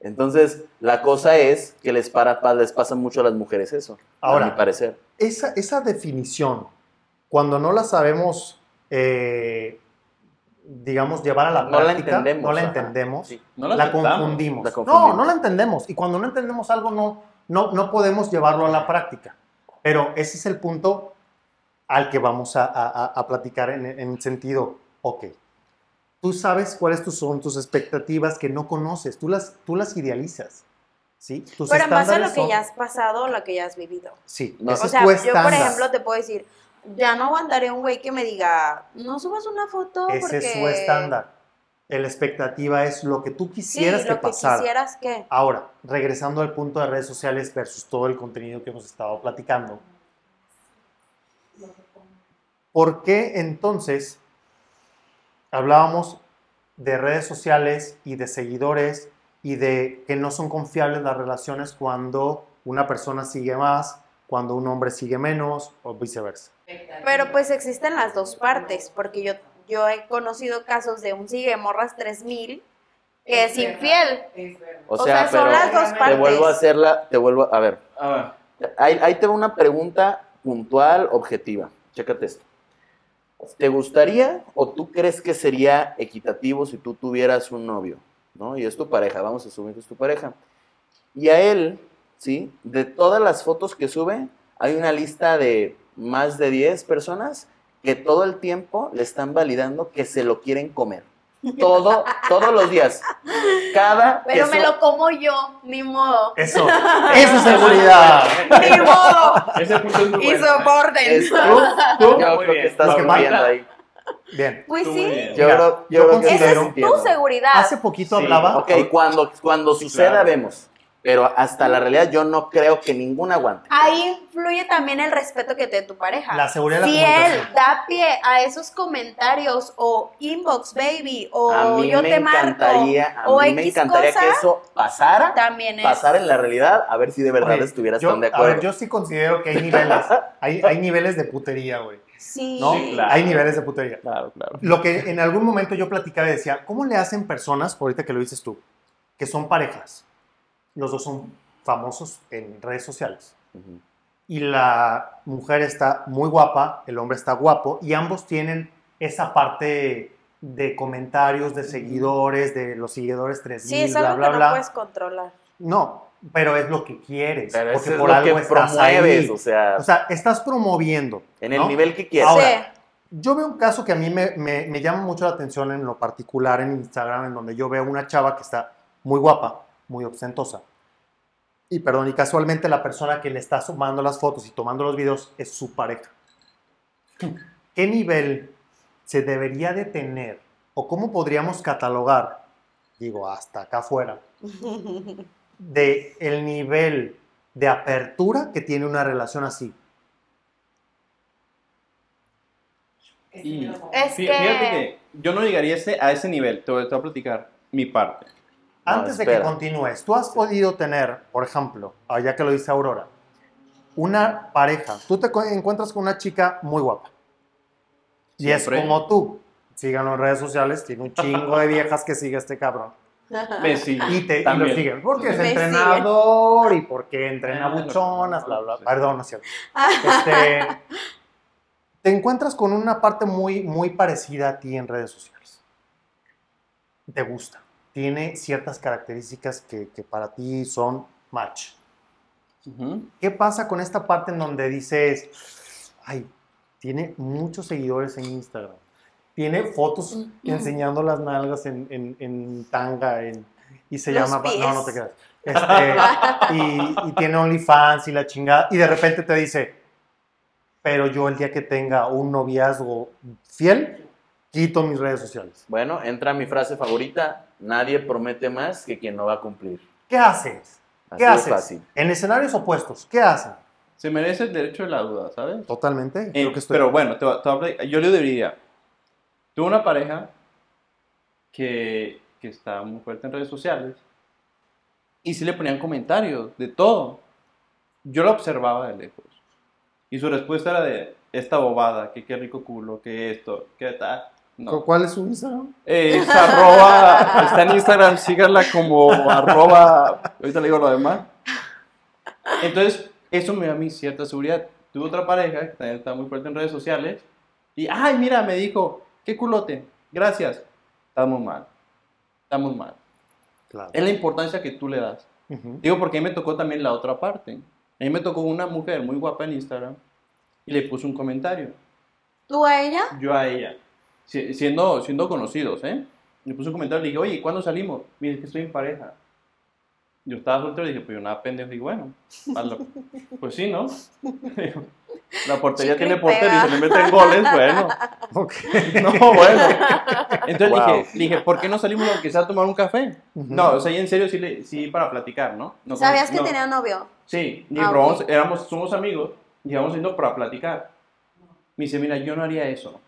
Entonces, la cosa es que les, para, pa- les pasa mucho a las mujeres eso, Ahora. a mi parecer. Esa, esa definición, cuando no la sabemos, eh, digamos, llevar a la No la práctica, entendemos, no la entendemos, Sí. No la, confundimos. La confundimos. No, no la entendemos. Y cuando no entendemos algo, no, no, no podemos llevarlo a la práctica. Pero ese es el punto al que vamos a, a- a- a platicar en, en sentido, ok, tú sabes cuáles tus- son tus expectativas que no conoces, tú las, tú las idealizas. ¿sí? Tus Pero en base a lo que son- ya has pasado, lo que ya has vivido. Sí, No. O es sea, tu yo por ejemplo te puedo decir, ya no aguantaré un güey que me diga, no subas una foto Ese porque... es su estándar. La expectativa es lo que tú Sí, quisieras lo que que pasara. quisieras que... Ahora, regresando al punto de redes sociales versus todo el contenido que hemos estado platicando. ¿Por qué entonces hablábamos de redes sociales y de seguidores y de que no son confiables las relaciones cuando una persona sigue más, cuando un hombre sigue menos o viceversa? Pero pues existen las dos partes, porque yo, yo he conocido casos de un sigue morras 3000 que es infiel. O O sea, sea, son pero las dos te partes. vuelvo a hacerla, te vuelvo a, a ver, A ver. ahí, ahí te va una pregunta puntual, objetiva. Chécate esto. ¿Te gustaría o tú crees que sería equitativo si tú tuvieras un novio? ¿No? Y es tu pareja, vamos a asumir que es tu pareja. Y a él, ¿sí? De todas las fotos que sube, hay una lista de más de 10 personas que todo el tiempo le están validando que se lo quieren comer. Todo, todos los días. Cada Pero que me lo como yo, ni modo. Eso, eso es seguridad. Ni modo. Ese punto es muy Y bueno. soporten. Es- Tú, Yo muy creo bien. que estás falta- ahí. Bien. Pues Tú sí. bien. Yo Mira, creo, yo yo creo que Esa es tu seguridad. Hace poquito Sí, hablaba. Ok, cuando, cuando suceda Claro. vemos. Pero hasta la realidad yo no creo que ninguna aguante. Ahí influye también el respeto que te dé tu pareja. La seguridad de la si él da pie a esos comentarios o inbox baby o a mí yo me te marco encantaría, a o mí me X encantaría cosa, que eso pasara, también es pasara en la realidad, a ver si de verdad Oye, estuvieras yo, tan de A acuerdo. ver, yo sí considero que hay niveles. hay, hay niveles de putería, güey. sí. ¿No? Sí, claro. Hay niveles de putería. Claro, claro. Lo que en algún momento yo platicaba y decía, ¿cómo le hacen personas, ahorita que lo dices tú, que son parejas? Los dos son famosos en redes sociales. Y la mujer está muy guapa, el hombre está guapo, y ambos tienen esa parte de comentarios, de seguidores, de los seguidores 3000, Sí, es algo bla, que no bla. puedes controlar. No, pero es lo que quieres. Pero porque es por lo algo que estás promueves, ahí. o sea, O sea, estás promoviendo. en el ¿no? nivel que quieras. Ahora, Sí. Yo veo un caso que a mí me, me- me llama mucho la atención en lo particular en Instagram, en donde yo veo una chava que está muy guapa, muy ostentosa. Y perdón, y casualmente la persona que le está sumando las fotos y tomando los videos es su pareja. ¿Qué nivel se debería de tener o cómo podríamos catalogar, digo, hasta acá afuera, de el nivel de apertura que tiene una relación así? Y Es que- fíjate que yo no llegaría a ese, a ese nivel, te voy, te voy a platicar mi parte. No, Antes de que continúes, tú has podido tener, por ejemplo, ya que lo dice Aurora, una pareja, tú te encuentras con una chica muy guapa. Y es como tú. Síganlo en redes sociales, tiene un chingo de viejas que sigue este cabrón. Me sigue, Y, te, y lo también. siguen. Porque es Me entrenador y porque entrena Ah, buchonas, bla, bla. Perdón, no es cierto. Este, te encuentras con una parte muy, muy parecida a ti en redes sociales. Te gusta. Tiene ciertas características que, que para ti son match. ¿Qué pasa con esta parte en donde dices, ay, tiene muchos seguidores en Instagram? Tiene fotos enseñando las nalgas en, en- en tanga en- y se Los llama... pies. No, no te creas. Este, y, y tiene OnlyFans y la chingada. Y de repente te dice, pero yo el día que tenga un noviazgo fiel, quito mis redes sociales. Bueno, entra mi frase favorita, nadie promete más que quien no va a cumplir. ¿Qué haces? Así ¿Qué haces? fácil. En escenarios opuestos, ¿qué hacen? Se merece el derecho de la duda, ¿sabes? Totalmente. Eh, creo que estoy- Pero bueno, te, voy a- te yo le diría, tuve una pareja que, que está muy fuerte en redes sociales y sí le ponían comentarios de todo. Yo la observaba de lejos y su respuesta era de esta bobada, que qué rico culo, que esto, que tal. No. ¿Cuál es su Instagram? Eh, es arroba, está en Instagram, síganla como arroba, ahorita le digo lo demás. Entonces, eso me da a mí cierta seguridad. Tuve otra pareja que también está muy fuerte en redes sociales y, ay, mira, me dijo, qué culote, gracias. Estamos mal, estamos mal. Claro. Es la importancia que tú le das. Ujú. Digo, porque a mí me tocó también la otra parte. A mí me tocó una mujer muy guapa en Instagram y le puse un comentario ¿Tú a ella? yo a ella, siendo, siendo conocidos, ¿eh? Le puse un comentario, le dije, oye, ¿cuándo salimos? Mire, es que estoy en pareja. Yo estaba soltero y dije, pues yo nada pendejo. Y bueno, pues sí, ¿no? La portería Chicle tiene portero y se le meten goles, bueno. Ok. No, bueno. Entonces Wow. dije, dije, ¿por qué no salimos aunque sea a tomar un café? Ujú. No, o sea, y en serio sí, le- sí para platicar, ¿no? no ¿Sabías que no. tenía novio? Sí, y Ah, probamos- ok. éramos, somos amigos y íbamos yendo para platicar. Me dice, mira, yo no haría eso.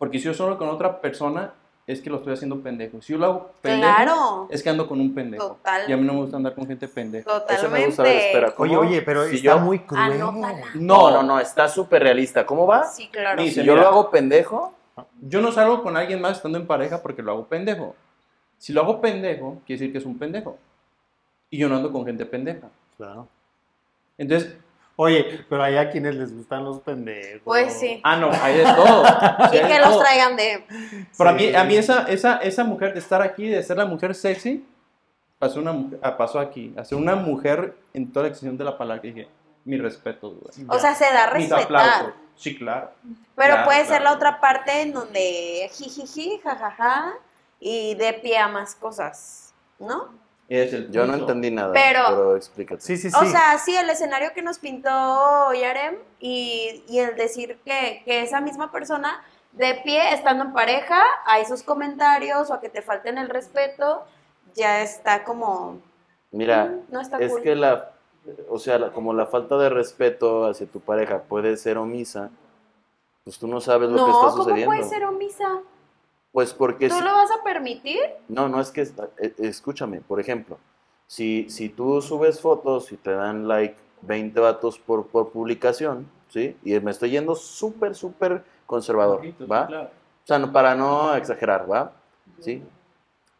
Porque si yo solo con otra persona, es que lo estoy haciendo pendejo. Si yo lo hago pendejo, Claro. es que ando con un pendejo. Total. Y a mí no me gusta andar con gente pendeja. Eso me Totalmente. gusta ver. Oye, oye, pero Si está yo- muy cruel. Anótala. No, no, no, está súper realista. ¿Cómo va? Sí, claro. Ni Si yo mira. lo hago pendejo, Yo no salgo con alguien más estando en pareja porque lo hago pendejo. Si lo hago pendejo, quiere decir que es un pendejo. Y yo no ando con gente pendeja. Claro. Entonces, Oye, pero hay a quienes les gustan los pendejos. Pues sí. ah, no, hay de todo. Sí, Y que los todo. traigan de. Pero a mí, a mí esa, esa, esa mujer de estar aquí, de ser la mujer sexy, pasó, una, ah, pasó aquí. A ser una mujer en toda la extensión de la palabra. dije, mi respeto, güey. O sea, se da aplausos. Sí, claro. Pero Claro, puede ser la otra parte en donde jijiji, jajaja, y de pie a más cosas, ¿no? Es el yo no entendí nada. Pero- Pero, explícate. Sí, sí, sí. O sea, sí, el escenario que nos pintó Yarem y, y el decir que, que esa misma persona de pie, estando en pareja, a esos comentarios o a que te falten el respeto, ya está como... Mira, mm, no está es cool. que la, o sea, la- como la falta de respeto hacia tu pareja puede ser omisa, pues tú no sabes lo no, que está ¿cómo sucediendo. puede ser omisa? Pues porque ¿Tú si- lo vas a permitir? no, no es que eh, escúchame, por ejemplo, si, si tú subes fotos y te dan like 20 vatos por, por publicación, ¿sí? Y me estoy yendo súper, súper conservador, Poquito, ¿va? claro. O sea, no- para no exagerar, ¿va? ¿Sí?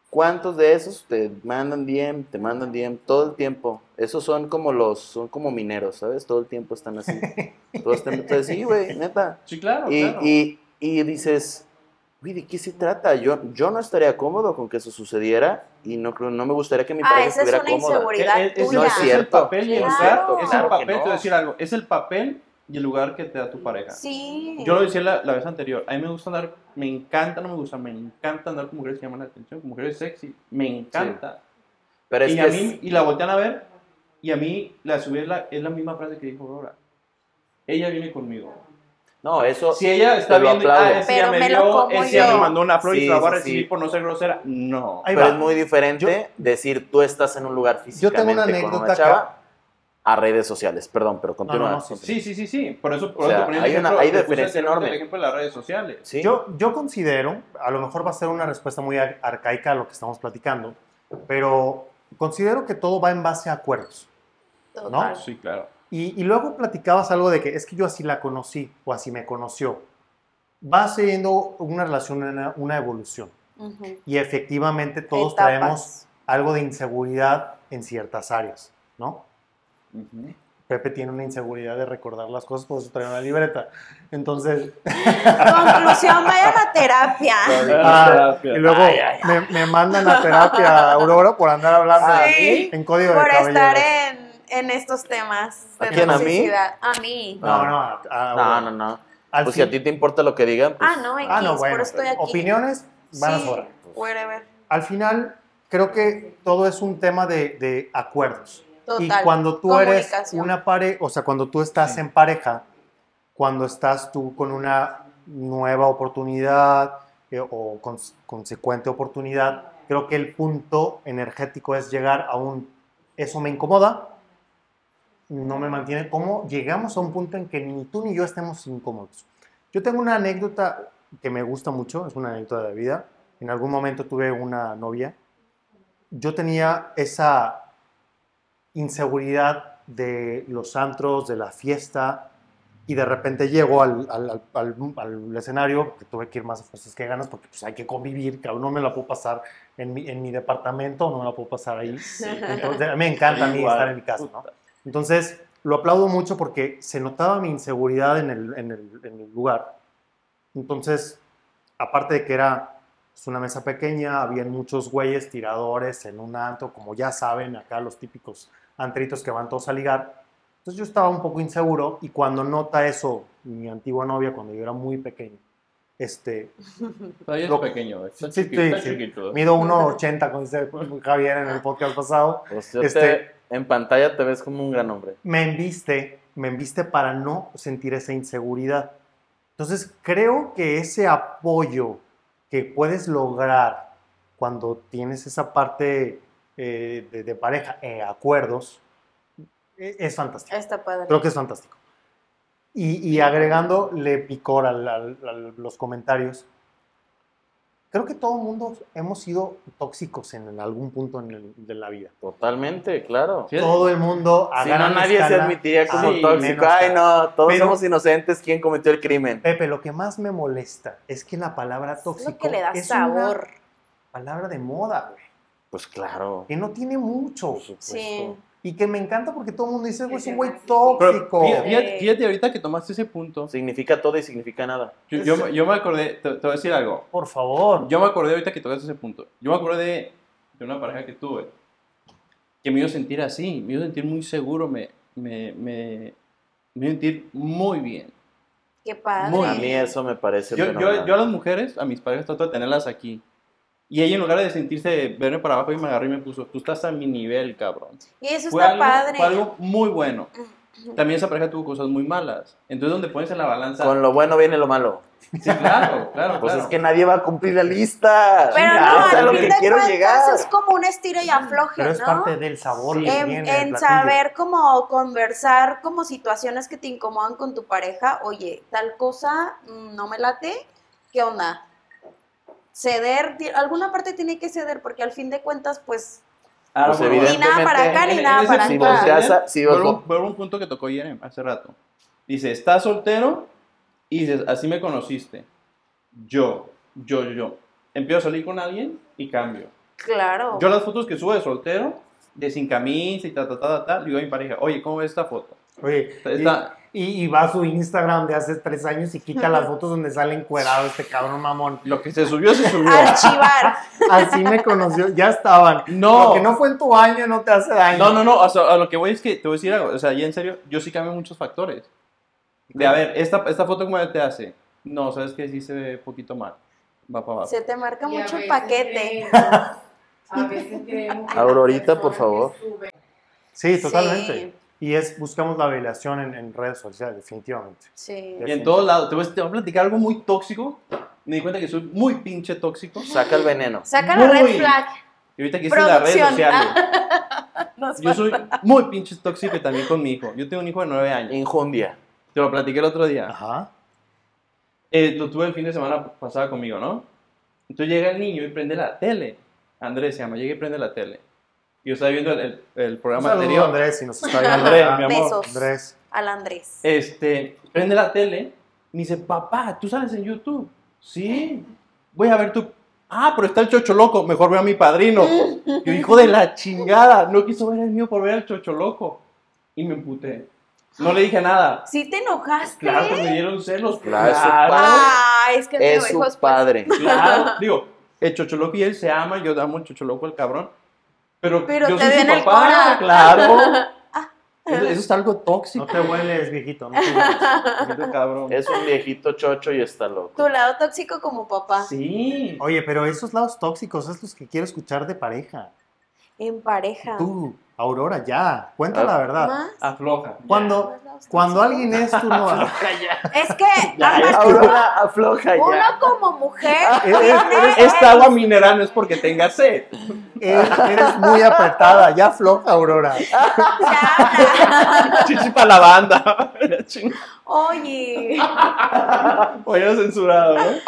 ¿Cuántos de esos te mandan DM, te mandan DM todo el tiempo? Esos son como los, son como mineros, ¿sabes? Todo el tiempo están así. Todos están, entonces, sí, güey, neta. Sí, claro, Y, claro. y, y dices, Güey, ¿de qué se trata? Yo, yo no estaría cómodo con que eso sucediera y no, creo- no me gustaría que mi Ah, pareja esa es estuviera una cómoda. inseguridad Es- es- tuya. No es Es el cierto. papel y el Claro. lugar. Es el Claro que papel, te no. voy a decir algo. Es el papel y el lugar que te da tu pareja. Sí. Yo lo decía la, la vez anterior. A mí me gusta andar, me encanta, no me gusta, me encanta andar con mujeres que llaman la atención, con mujeres sexy. Me encanta. Pero es y, que a es- mí, y la voltean a ver y a mí la subí es la, es la misma frase que dijo Aurora. Ella viene conmigo. No, eso Si ella está te lo viendo, aplaudo. ah, ese Pero me, me lo dio, como ese yo. me mandó una flor y Sí, se la voy a recibir sí. por no ser grosera. No. Ahí Pero va. es muy diferente decir tú estás en un lugar Yo físicamente tengo una con anécdota una chava acá. a redes sociales. Perdón, pero continúa. no, sí, Sí, sí, sí, sí. Por eso, por O sea, eso hay una- ejemplo- hay te puse diferencia enorme. ejemplo de las redes sociales. Sí. Yo, yo considero, a lo mejor va a ser una respuesta muy ar- arcaica a lo que estamos platicando, pero considero que todo va en base a acuerdos. Total. Sí, claro. Y, y luego platicabas algo de que es que yo así la conocí o así me conoció. Va siendo una relación, una, una evolución. Ujú. Y efectivamente todos Etapas. traemos algo de inseguridad en ciertas áreas, ¿no? Ujú. Pepe tiene una inseguridad de recordar las cosas, por eso trae una libreta. Entonces, Conclusión, vayan a terapia. Ah, y luego Ay, ay, Me, me mandan a terapia a Aurora por andar hablando Sí. en código Por de estar caballeros. en, en estos temas. de ¿A quién, a mí? toxicidad. A mí. No, no, a- a Aurora. No, no, no. Al Pues si a fin- ti te importa lo que digan, pues. Ah, no, X, Ah, no, bueno. por eso estoy aquí. Opiniones van a Sí, whatever. Al final, creo que todo es un tema de, de acuerdos. Total. Y cuando tú eres una pareja, o sea, cuando tú estás Sí. en pareja, cuando estás tú con una nueva oportunidad eh, o cons- consecuente oportunidad, creo que el punto energético es llegar a un, eso me incomoda, no me mantiene como, llegamos a un punto en que ni tú ni yo estemos incómodos. Yo tengo una anécdota que me gusta mucho, es una anécdota de vida. En algún momento tuve una novia. Yo tenía esa inseguridad de los antros, de la fiesta, y de repente llego al, al- al- al- al escenario, que tuve que ir más a fuerzas que ganas, porque pues hay que convivir, cabrón, no me la puedo pasar en mi, en mi departamento, no me la puedo pasar ahí. Entonces, me encanta a mí estar en mi casa, ¿no? Entonces, lo aplaudo mucho porque se notaba mi inseguridad en el, en el- en el lugar. Entonces, aparte de que era pues, una mesa pequeña, habían muchos güeyes tiradores en un antro, como ya saben, acá los típicos antritos que van todos a ligar. Entonces yo estaba un poco inseguro y cuando nota eso mi antigua novia, cuando yo era muy pequeño, este, Todavía es Lo- pequeño. Está Sí, chiquito. sí, está sí. chiquito. mido 1,80 con ese Javier en el podcast pasado, Pues yo Este- te- en pantalla te ves como un gran hombre. me enviste, me enviste para no sentir esa inseguridad. Entonces, creo que ese apoyo que puedes lograr cuando tienes esa parte eh, de, de pareja, eh, acuerdos, e- es fantástico. Está padre. Creo que es fantástico. Y, y agregándole picor a los comentarios, creo que todo el mundo hemos sido tóxicos en, algún punto en el- de la vida. Totalmente, claro. Todo el mundo a Si no, nadie se admitiría como sí, tóxico. Ay, no, todos Pero- somos inocentes. ¿Quién cometió el crimen? Pepe, lo que más me molesta es que la palabra Es tóxico lo que le da es sabor. una palabra de moda, güey, Pues claro. que no tiene mucho. Por supuesto. Sí. Y que me encanta porque todo el mundo dice, güey, es un güey tóxico. fíjate, fíjate- fíjate ahorita que tomaste ese punto. Significa todo y significa nada. Yo, yo, yo me acordé, te, te voy a decir algo. Por favor. Yo me acordé ahorita que tocaste ese punto. Yo me acordé de, de una pareja que tuve que me hizo sentir así, me hizo sentir muy seguro, me, me, me, me hizo sentir muy bien. Qué padre. Muy A mí eso me parece Yo, yo, yo a las mujeres, a mis parejas, trato de tenerlas aquí. Y ella en lugar de sentirse, verme para abajo y me agarró y me puso, tú estás a mi nivel, cabrón. Y eso Fue está algo, padre. fue algo muy bueno. También esa pareja tuvo cosas muy malas. Entonces, donde pones en la balanza... Con lo bueno viene lo malo. Sí, claro, claro, Pues claro. es que nadie va a cumplir la lista. Pero Chinga, no, o sea, al lo fin que de quiero cuentas llegar. es como un estilo y afloje, Pero es ¿no? parte del sabor Sí. que en, en saber cómo conversar como situaciones que te incomodan con tu pareja, oye, tal cosa mm, no me late, ¿qué onda? Ceder, alguna parte tiene que ceder porque al fin de cuentas, pues, Ah, Pues bueno, ni nada para acá ni nada para si acá. si vuelvo, un punto que tocó Jerem hace rato. Dice, estás soltero y dices, así me conociste. Yo, yo, yo, yo. Empiezo a salir con alguien y cambio. Claro. Yo las fotos que subo de soltero, de sin camisa y ta, ta, ta, ta, ta, le digo a mi pareja, oye, ¿cómo ves esta foto? Oye, y- Está, y, y va a su Instagram de hace tres años y quita las fotos donde sale encuerado este cabrón mamón. Lo que se subió, se subió. Archivar. Así me conoció, ya estaban. No. Lo que no fue en tu año no te hace daño. No, no, no, o sea, a lo que voy es que te voy a decir algo, o sea, ya en serio, yo sí cambio muchos factores. De, a ver, esta, esta foto cómo te hace. No, sabes que sí se ve poquito mal. Va para abajo. Se te marca Y mucho el paquete. creemos- A veces creemos que Aurorita, por favor. Sí, totalmente. Sí. Y es, buscamos la validación en, en redes sociales, definitivamente. Sí. Y en todos lados, te voy, te voy a platicar algo muy tóxico. Me di cuenta que soy muy pinche tóxico. Saca el veneno. Saca la red flag. Y ahorita que hice las redes sociales. Yo soy muy pinche tóxico y también con mi hijo. Yo tengo un hijo de nueve años. Injundia. Te lo platiqué el otro día. Ajá. Eh, lo tuve el fin de semana pasada conmigo, ¿no? Entonces llega el niño y prende la tele. Andrés se llama, llega y prende la tele. Yo estaba viendo el, el- el programa saludo, anterior. Andrés, si nos está viendo. Andrés, Ah, mi amor. Besos. Andrés. al Andrés. Este, prende la tele, me dice, papá, ¿tú sales en YouTube? Sí, voy a ver tu... Ah, pero está el chocho loco, mejor veo a mi padrino. Yo, hijo de la chingada, no quiso ver el mío por ver al chocho loco. Y me emputé. No le dije nada. ¿Sí te enojaste? Claro que me dieron celos. Claro, es su claro. padre. Ah, es que Es mi su hijo es padre. Claro, digo, el chocholoco y él se ama, yo amo el chocholoco al cabrón. Pero, Pero yo te soy su el papá, cora. claro. Eso, eso es algo tóxico. No te hueles, viejito. No te hueles. Cabrón. Es un viejito chocho y está loco. Tu lado tóxico como papá. Sí. Oye, pero esos lados tóxicos es los que quiero escuchar de pareja. En pareja. Tú, Aurora, ya. Cuenta Ah. la verdad. ¿Más? Afloja. Cuando, cuando alguien es tu novio. Es que Ya, Aurora, afloja uno ya. como mujer Eres- Esta agua mineral no es porque tenga sed. Eres, eres muy apretada, ya floja, Aurora. Ya, Chichi para la banda. Oye, Oye, censurado, ¿eh?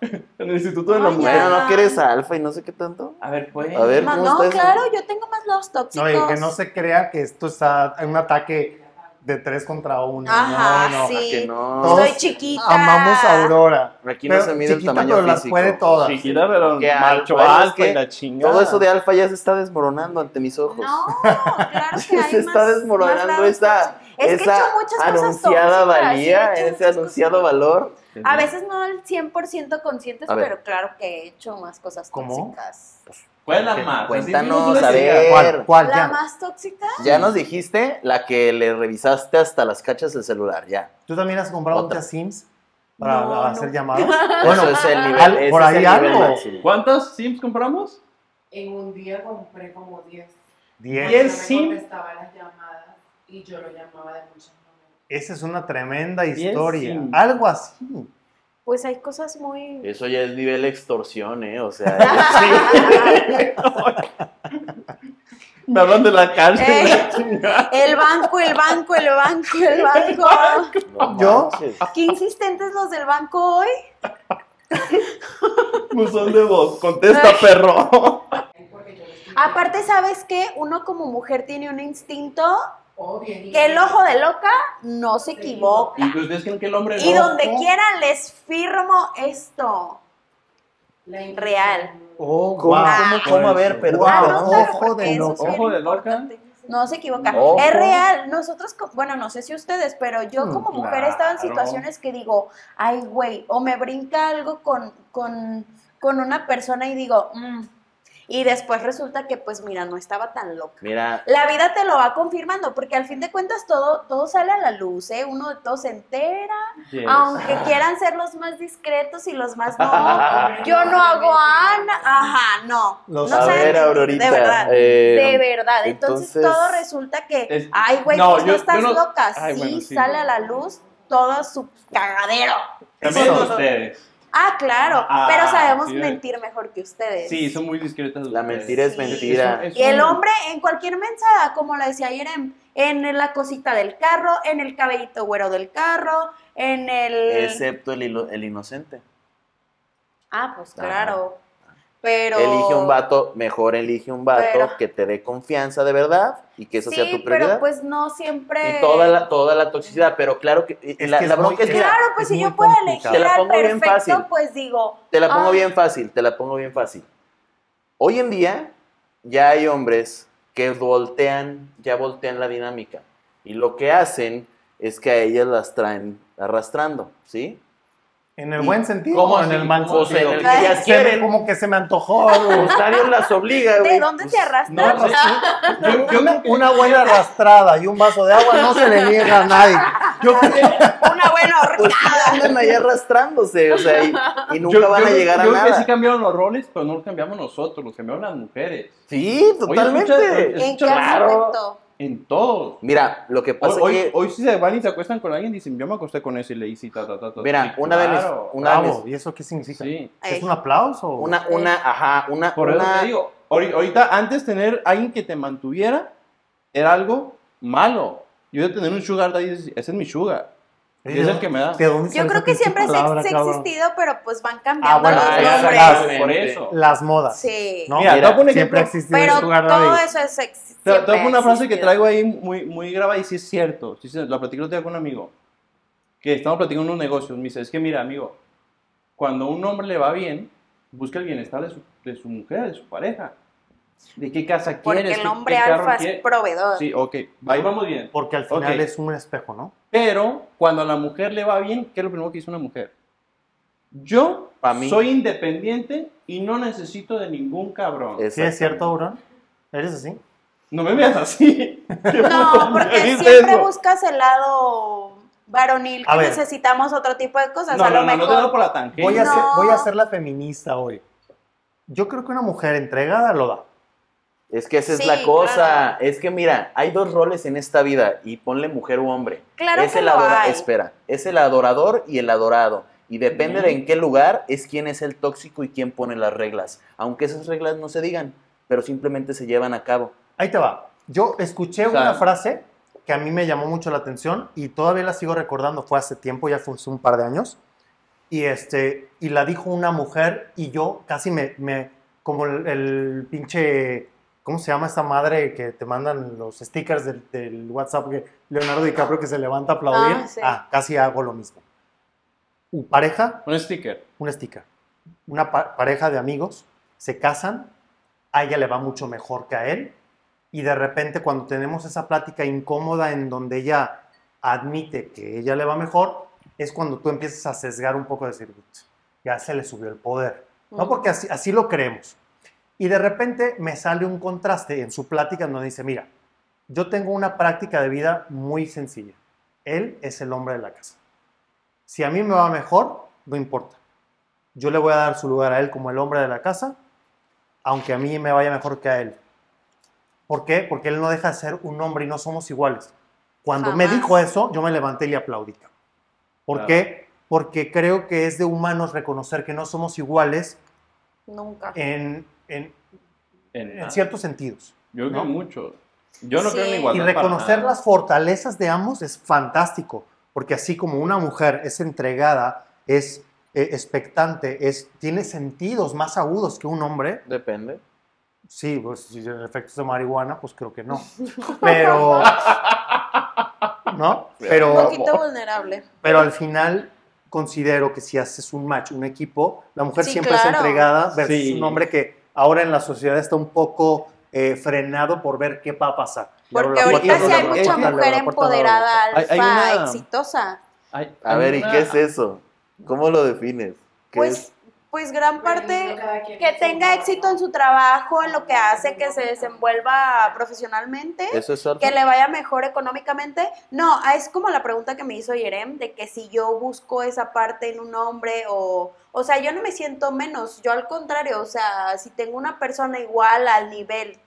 En el Instituto de la Mujer. ¿no que eres alfa y no sé qué tanto? A ver, pues. A ver, Ma- ¿cómo no, está eso? claro, yo tengo más lados tóxicos. No, y que no se crea que esto está en un ataque de tres contra uno. Ajá, no, no. sí. Que no. Todos Soy chiquita. Amamos a Aurora. Aquí no Pero se mide el chiquita, tamaño pero las físico. puede todas. Chiquita, pero Qué macho alfa, que y la chingada. Todo eso de alfa ya se está desmoronando ante mis ojos. No, claro que hay se está más- desmoronando más lados esa. Es que he hecho muchas cosas anunciada tóxicas, sí, he valía, hecho ese anunciado cosas. valor. A veces no al 100% conscientes, pero claro que he hecho más cosas ¿Cómo? tóxicas. ¿Cuál es la más? Cuéntanos, a ver. ¿Cuál? ¿Cuál? ¿La Ya. más tóxica? Ya nos dijiste la que le revisaste hasta las cachas del celular, ya. ¿Tú también has comprado Otra. muchas Sims para No, hacer no. llamadas? Bueno, eso es el nivel. al- por es ahí algo. ¿Cuántas Sims compramos? En un día compré como 10. Diez. Diez. Y yo lo llamaba de muchas maneras. Esa es una tremenda historia. Algo así. Pues hay cosas muy... Eso ya es nivel extorsión, ¿eh? O sea, Me hablan de la cárcel. Eh. El banco, el banco, el banco, el banco. no ¿Yo? Qué insistentes los del banco hoy. Buzón de voz. Contesta, perro. Aparte, ¿sabes qué? Uno como mujer tiene un instinto Oh, que el ojo de loca no se equivoca. ¿Y ustedes creen que el hombre Y loco- donde quieran les firmo esto. Real. Oh, ¿Cómo, wow. cómo, cómo? A ver, perdón. Ah, no, claro, ojo de bien Ojo de loca. No se equivoca. Ojo. Es real. Nosotros, bueno, no sé si ustedes, pero yo Mm, como mujer he estado en situaciones que digo, ay, güey, o me brinca algo con, con, con una persona y digo, "Mm". Y después resulta que, pues mira, no estaba tan loca. Mira, La vida te lo va confirmando, porque al fin de cuentas todo, todo sale a la luz, ¿eh? Uno de todo se entera, Yes. aunque quieran ser los más discretos y los más no. Yo no hago Ana, ajá, no. Los- no a saben, ver, Aurorita. De verdad. eh, de verdad. Entonces, entonces- todo resulta que, Es- ay, güey, No, no estás no- loca. Ay, sí, bueno, sí. sale a la luz todo su cagadero. También ustedes. Ah, claro, Ah, pero sabemos sí, mentir mejor que ustedes. Sí, son muy discretas. La ustedes. mentira es Sí. mentira. Eso- eso- Y el hombre en cualquier mensada, como la decía ayer, en, en la cosita del carro, en el cabellito güero del carro, en el... Excepto el, ilo- el inocente. Ah, pues claro. Pero... Elige un vato, mejor elige un vato Pero- que te dé confianza de verdad y que eso sea Sí, tu prioridad. pero pues no siempre... Y toda la, toda la toxicidad, pero claro que Es la, que es la bronca es, Claro, pues es si yo puedo elegir Te la al pongo bien perfecto, fácil. pues digo... te la pongo ah, bien fácil, te la pongo bien fácil. Hoy en día ya hay hombres que voltean, ya voltean la dinámica. Y lo que hacen es que a ellas las traen arrastrando, ¿sí? ¿En el buen sentido ¿cómo o en el mal ¿Cómo sentido? en el que ellas Se me- quieren. como que se me antojó. Octavio las obliga, güey. ¿De dónde pues, te arrastras? No, yo, yo Una, una buena arrastrada y un vaso de agua no se le niega a nadie. yo creo Una buena Pues horcada. andan ahí arrastrándose, o sea, y, y nunca yo- van yo a llegar a yo creo que nada. sí cambiaron los roles, pero no los cambiamos nosotros, los cambiaron las mujeres. Sí, Oye, totalmente. escucha- ¿En qué escucha- claro. aspecto? En todo. Mira, lo que pasa hoy, es que, hoy si se van y se acuestan con alguien, dicen, yo me acosté con ese y le hice ta, ta, ta, ta. Mira, Sí, una de mis- claro. una de mis- ¿y eso qué significa? Sí. ¿Es un aplauso? una, una, ajá, una, Por eso una, te digo, ahori- ahorita antes tener alguien que te mantuviera era algo malo. Yo de tener un sugar daddy, ese es mi sugar. Es el que me da. ¿de dónde Yo creo que siempre se palabra, se ha existido, pero pues van Ah, cambiando bueno, los Ah, las- nombres. las- por eso. Las modas. Sí. ¿no? Mira, te voy a poner siempre ejemplo. ha existido Pero el todo daddy. eso es ex- Te, una frase que traigo ahí muy, muy grabada y sí es cierto. Sí, la platico el otro día con un amigo. Que estamos platicando unos negocios. Me dice, es que mira, amigo, cuando a un hombre le va bien, busca el bienestar de su, de su mujer, de su pareja. ¿De qué casa Porque quieres? el ¿Qué- hombre alfa es proveedor. Sí, ok, ahí vamos bien. Porque al final Ok. es un espejo, ¿no? Pero cuando a la mujer le va bien, ¿qué es lo primero que dice una mujer? Yo Pa' mí. soy independiente y no necesito de ningún cabrón. ¿Sí es cierto, Aurón? ¿Eres así? No me veas así. ¿Qué No, porque siempre eso? buscas el lado varonil A que ver. necesitamos otro tipo de cosas. No, a no, lo no, no mejor. te doy por la tangente. Voy a, No. ser, voy a ser la feminista hoy. Yo creo que una mujer entregada lo da. Es que esa es Sí, la cosa. claro. Es que mira, hay dos roles en esta vida y ponle mujer u hombre. Claro es que el lo adora- hay. Espera, es el adorador y el adorado. Y depende de en qué lugar es quién es el tóxico y quién pone las reglas. Aunque esas reglas no se digan, pero simplemente se llevan a cabo. Ahí te va. Yo escuché O sea- una frase que a mí me llamó mucho la atención y todavía la sigo recordando. Fue hace tiempo, ya fue un par de años. Y, este, y la dijo una mujer y yo casi me... me como el, el pinche... ¿Cómo se llama esta madre que te mandan los stickers del, del WhatsApp? Que Leonardo DiCaprio que se levanta a aplaudir. Ah, sí. ah casi hago lo mismo. Pareja, Un sticker. un sticker. Una pa- pareja de amigos se casan, a ella le va mucho mejor que a él, y de repente cuando tenemos esa plática incómoda en donde ella admite que ella le va mejor, es cuando tú empiezas a sesgar un poco de decir, "Uts, ya se le subió el poder. No Ujú. porque así, así lo creemos. Y de repente me sale un contraste en su plática donde dice, mira, yo tengo una práctica de vida muy sencilla. Él es el hombre de la casa. Si a mí me va mejor, no importa. Yo le voy a dar su lugar a él como el hombre de la casa, aunque a mí me vaya mejor que a él. ¿Por qué? Porque él no deja de ser un hombre y no somos iguales. Cuando me dijo eso, yo me levanté y le aplaudí. ¿Por Claro. qué? Porque creo que es de humanos reconocer que no somos iguales Nunca. en, en- En, en ciertos sentidos. Yo creo ¿no? mucho. Yo no Sí. creo en Y igualdad. para reconocer nada. las fortalezas de ambos es fantástico, porque así como una mujer es entregada, es eh, expectante, es, tiene sentidos más agudos que un hombre, Depende. sí, pues si en efectos de marihuana, pues creo que no. Pero, ¿no? Un Pero, poquito vulnerable. pero al final considero que si haces un match, un equipo, la mujer Sí, siempre es entregada versus Sí. un hombre que ahora en la sociedad está un poco eh, frenado por ver qué va a pasar. Porque ahorita sí hay mucha mujer empoderada, alfa, hay una- exitosa. Hay- A ver, ¿y qué es eso? ¿Cómo lo defines? ¿Qué Pues, es? Pues gran parte que tenga éxito en su trabajo, en lo que hace, que se desenvuelva profesionalmente, ¿Eso es que le vaya mejor económicamente. No, es como la pregunta que me hizo Yerem, de que si yo busco esa parte en un hombre o... O sea, yo no me siento menos, yo al contrario, o sea, si tengo una persona igual al nivel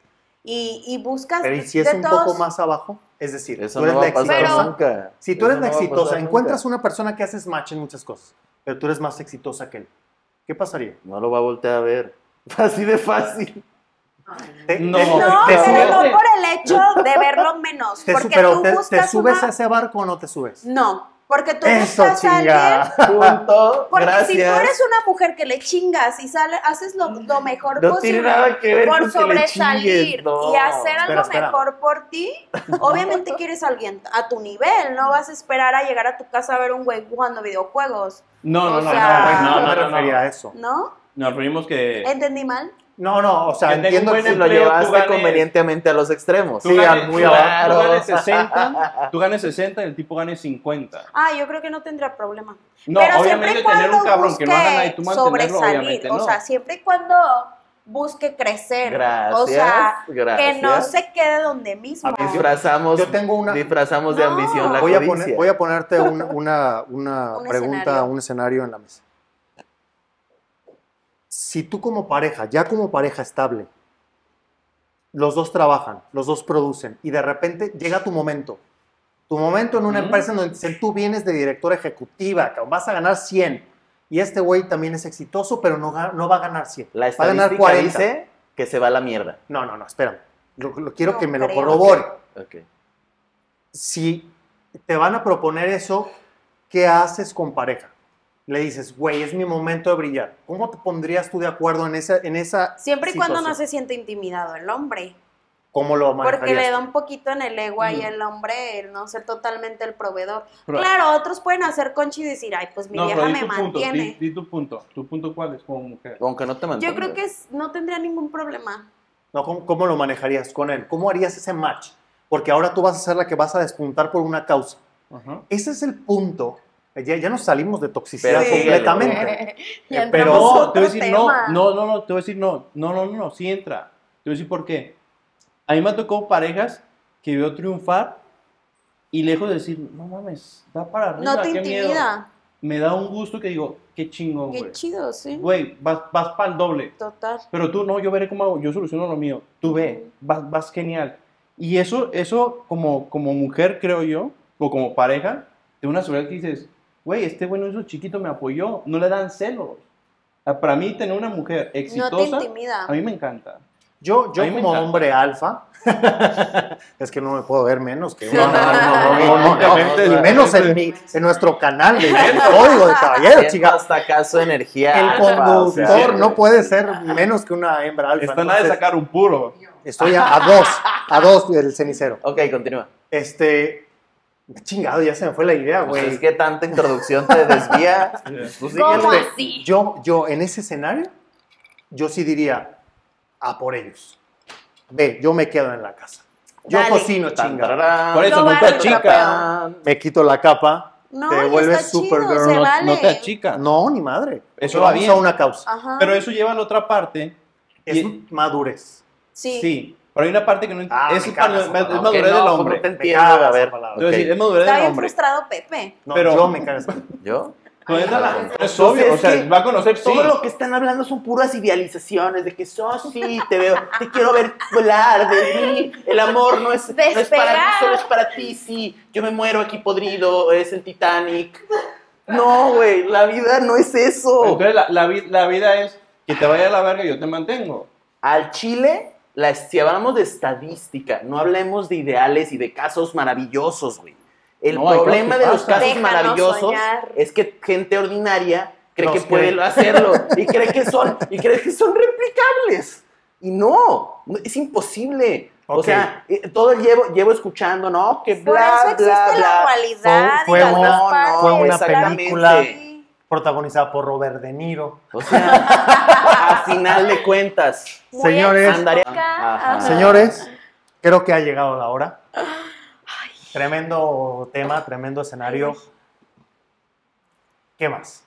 y, y buscas... Pero ¿y si es de un todos- poco más abajo? Es decir, Eso tú eres no va la a pasar exitosa. nunca. Si tú eres Eso la no va a exitosa, encuentras nunca. una persona que haces match en muchas cosas, pero tú eres más exitosa que él. ¿Qué pasaría? No lo va a voltear a ver. Así de fácil. Te- No. te- No, te pero no por el hecho de verlo menos, te porque pero tú te, te subes una- a ese barco o no te subes? No, porque tú Eso, buscas a alguien... Punto. Porque Gracias. si tú eres una mujer que le chingas y sale, haces lo, lo mejor no tiene posible nada que ver por sobresalir. No. y hacer algo Espera, espera. mejor por ti, obviamente quieres a alguien a tu nivel, no vas a esperar a llegar a tu casa a ver un güey jugando videojuegos, No, no, O no, sea- no, no, no, me no, no, refería no. a eso. ¿no? Nos referimos que ¿Entendí mal? No, no, o sea, entiendo que lo llevaste ganes- convenientemente a los extremos. Tú Sí, ganes, muy ganes- tú ganes 60, tú ganes 60 y el tipo gane 50. Ah, yo creo que no tendría problema. No, Pero obviamente siempre y tener un cuando cabrón que no haga nada y busque tú mantenerlo, sobresalir, obviamente o no. sea, siempre y cuando busque crecer. Gracias, o sea, gracias. que no se quede donde mismo. Disfrazamos, Yo tengo una- disfrazamos de No. ambición la voy a, poner, voy a ponerte una, una, una Un pregunta, escenario. un escenario en la mesa. Si tú como pareja, ya como pareja estable, los dos trabajan, los dos producen y de repente llega tu momento, tu momento en una empresa en donde dicen, tú vienes de directora ejecutiva, vas a ganar 100 y este güey también es exitoso, pero no, va a ganar 100. La va a ganar estadística 40. dice que se va a la mierda. No, no, no, espérame. Lo, lo quiero No que me lo corrobore. Ok. si te van a proponer eso, ¿qué haces con pareja? Le dices, güey, es mi momento de brillar. ¿Cómo te pondrías tú de acuerdo en esa, en esa Siempre y cuando no situación? se siente intimidado el hombre. ¿Cómo lo Porque le da un poquito en el ego ahí Ujú. el hombre el no ser totalmente el proveedor. Pero- claro, otros pueden hacer conchi y decir, ay, pues mi No, vieja pero di me tu punto, mantiene. di, di tu punto. ¿Tu punto cuál es como mujer? Aunque no te mantengas. Yo creo que es- no tendría ningún problema. No, ¿cómo, cómo lo manejarías con él? ¿Cómo harías ese match? Porque ahora tú vas a ser la que vas a despuntar por una causa. Ajá. Ese es el punto. Ya, ya nos salimos de toxicidad Pero completamente. Ya Eh, pero- No, te voy a decir no, tema. no, no, no, te voy a decir no, no, no, no, no, sí entra. Te voy a decir por qué. A mí me tocó parejas que veo triunfar y lejos de decir, no mames, da para arriba, No te qué miedo. intimida. Me da un gusto que digo, qué chingón, Qué güey. chido, sí. Güey, vas, vas para el doble. Total. Pero tú no, yo veré cómo hago, yo soluciono lo mío. Tú ve, vas, vas genial. Y eso, eso como, como mujer, creo yo, o como pareja, de una seguridad que dices, güey, este bueno hizo chiquito, me apoyó, no le dan celos. Ah, Para mí, tener una mujer No te exitosa, intimida. a mí me encanta. Yo, yo como encanta. hombre alfa, es que no me puedo ver menos que No, no, no, no, no, no, obviamente, y menos en, mi- en nuestro canal de Código de Caballero, chica. hasta acaso de energía. El alfa, o conductor sea, no puede ser menos que una hembra alfa. Está nada de sacar un puro. Estoy a, a dos, a dos del cenicero. Ok, continúa. Este, chingado, ya se me fue la idea, Pues güey. es que tanta introducción te desvía. Pues ¿Cómo así? Yo, yo, en ese escenario, yo sí diría, a por ellos. Ve, yo me quedo en la casa. Yo Dale. cocino, chinga. Por eso no te barro, achica. Me quito la capa, No, te vuelves Supergirl, No, vale. no te achica. No, ni madre. Eso va bien. a una causa. Ajá. Pero eso lleva a la otra parte. Es Y- madurez. sí. Sí. Pero hay una parte que no Ah, es, es madurez no, del hombre. no te entiendo. A ver, decir, es madurez Está del bien hombre. frustrado Pepe. No, Pero- yo me palabra. ¿Yo? Con esa la- es obvio, o sea, va a conocer sí. Todo lo que están hablando son puras idealizaciones de que sos sí, te veo, te quiero ver volar de mí. El amor no es, no es para ti, solo es para ti, sí. Yo me muero aquí podrido, es el Titanic. No, güey, la vida no es eso. Entonces la, la la vida es que te vaya a la verga y yo te mantengo. Al Chile, la, si hablamos de estadística, no hablemos de ideales y de casos maravillosos, güey. El No, problema de los casos Déjanos maravillosos soñar. es que gente ordinaria cree Nos que puede cree. hacerlo y cree que son y cree que son replicables. Y no, es imposible. O sea, eh, todo llevo, llevo escuchando, ¿no? Que Por bla, eso existe bla, la bla. dualidad. Fue- y fue las fue una exactamente. película Sí. Protagonizada por Robert De Niro. O sea, a final de cuentas, Muy Señores. Señores, creo que ha llegado la hora. Tremendo tema, tremendo escenario. ¿Qué más?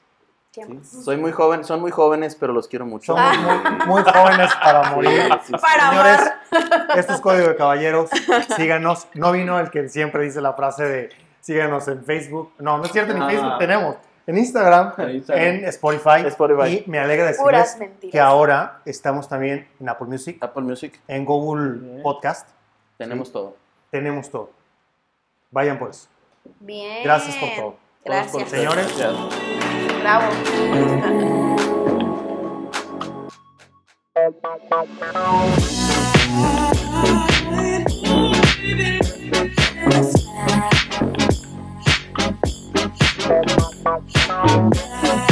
¿Qué sí, más? soy muy joven, son muy jóvenes, pero los quiero mucho. Somos muy, muy jóvenes para morir. Sí, sí. Para Señores, amar. esto es Código de Caballeros. Síganos. No vino el que siempre dice la frase de síganos en Facebook. No, no es cierto, en Ah. Facebook tenemos. En Instagram, En Instagram. en Spotify. Spotify. Y me alegra decirles que ahora estamos también en Apple Music, Apple Music, en Google Bien. Podcast. tenemos todo. Tenemos todo. Vayan por eso. Bien. Gracias por todo. Gracias. Por Señores. Gracias. Bravo. Música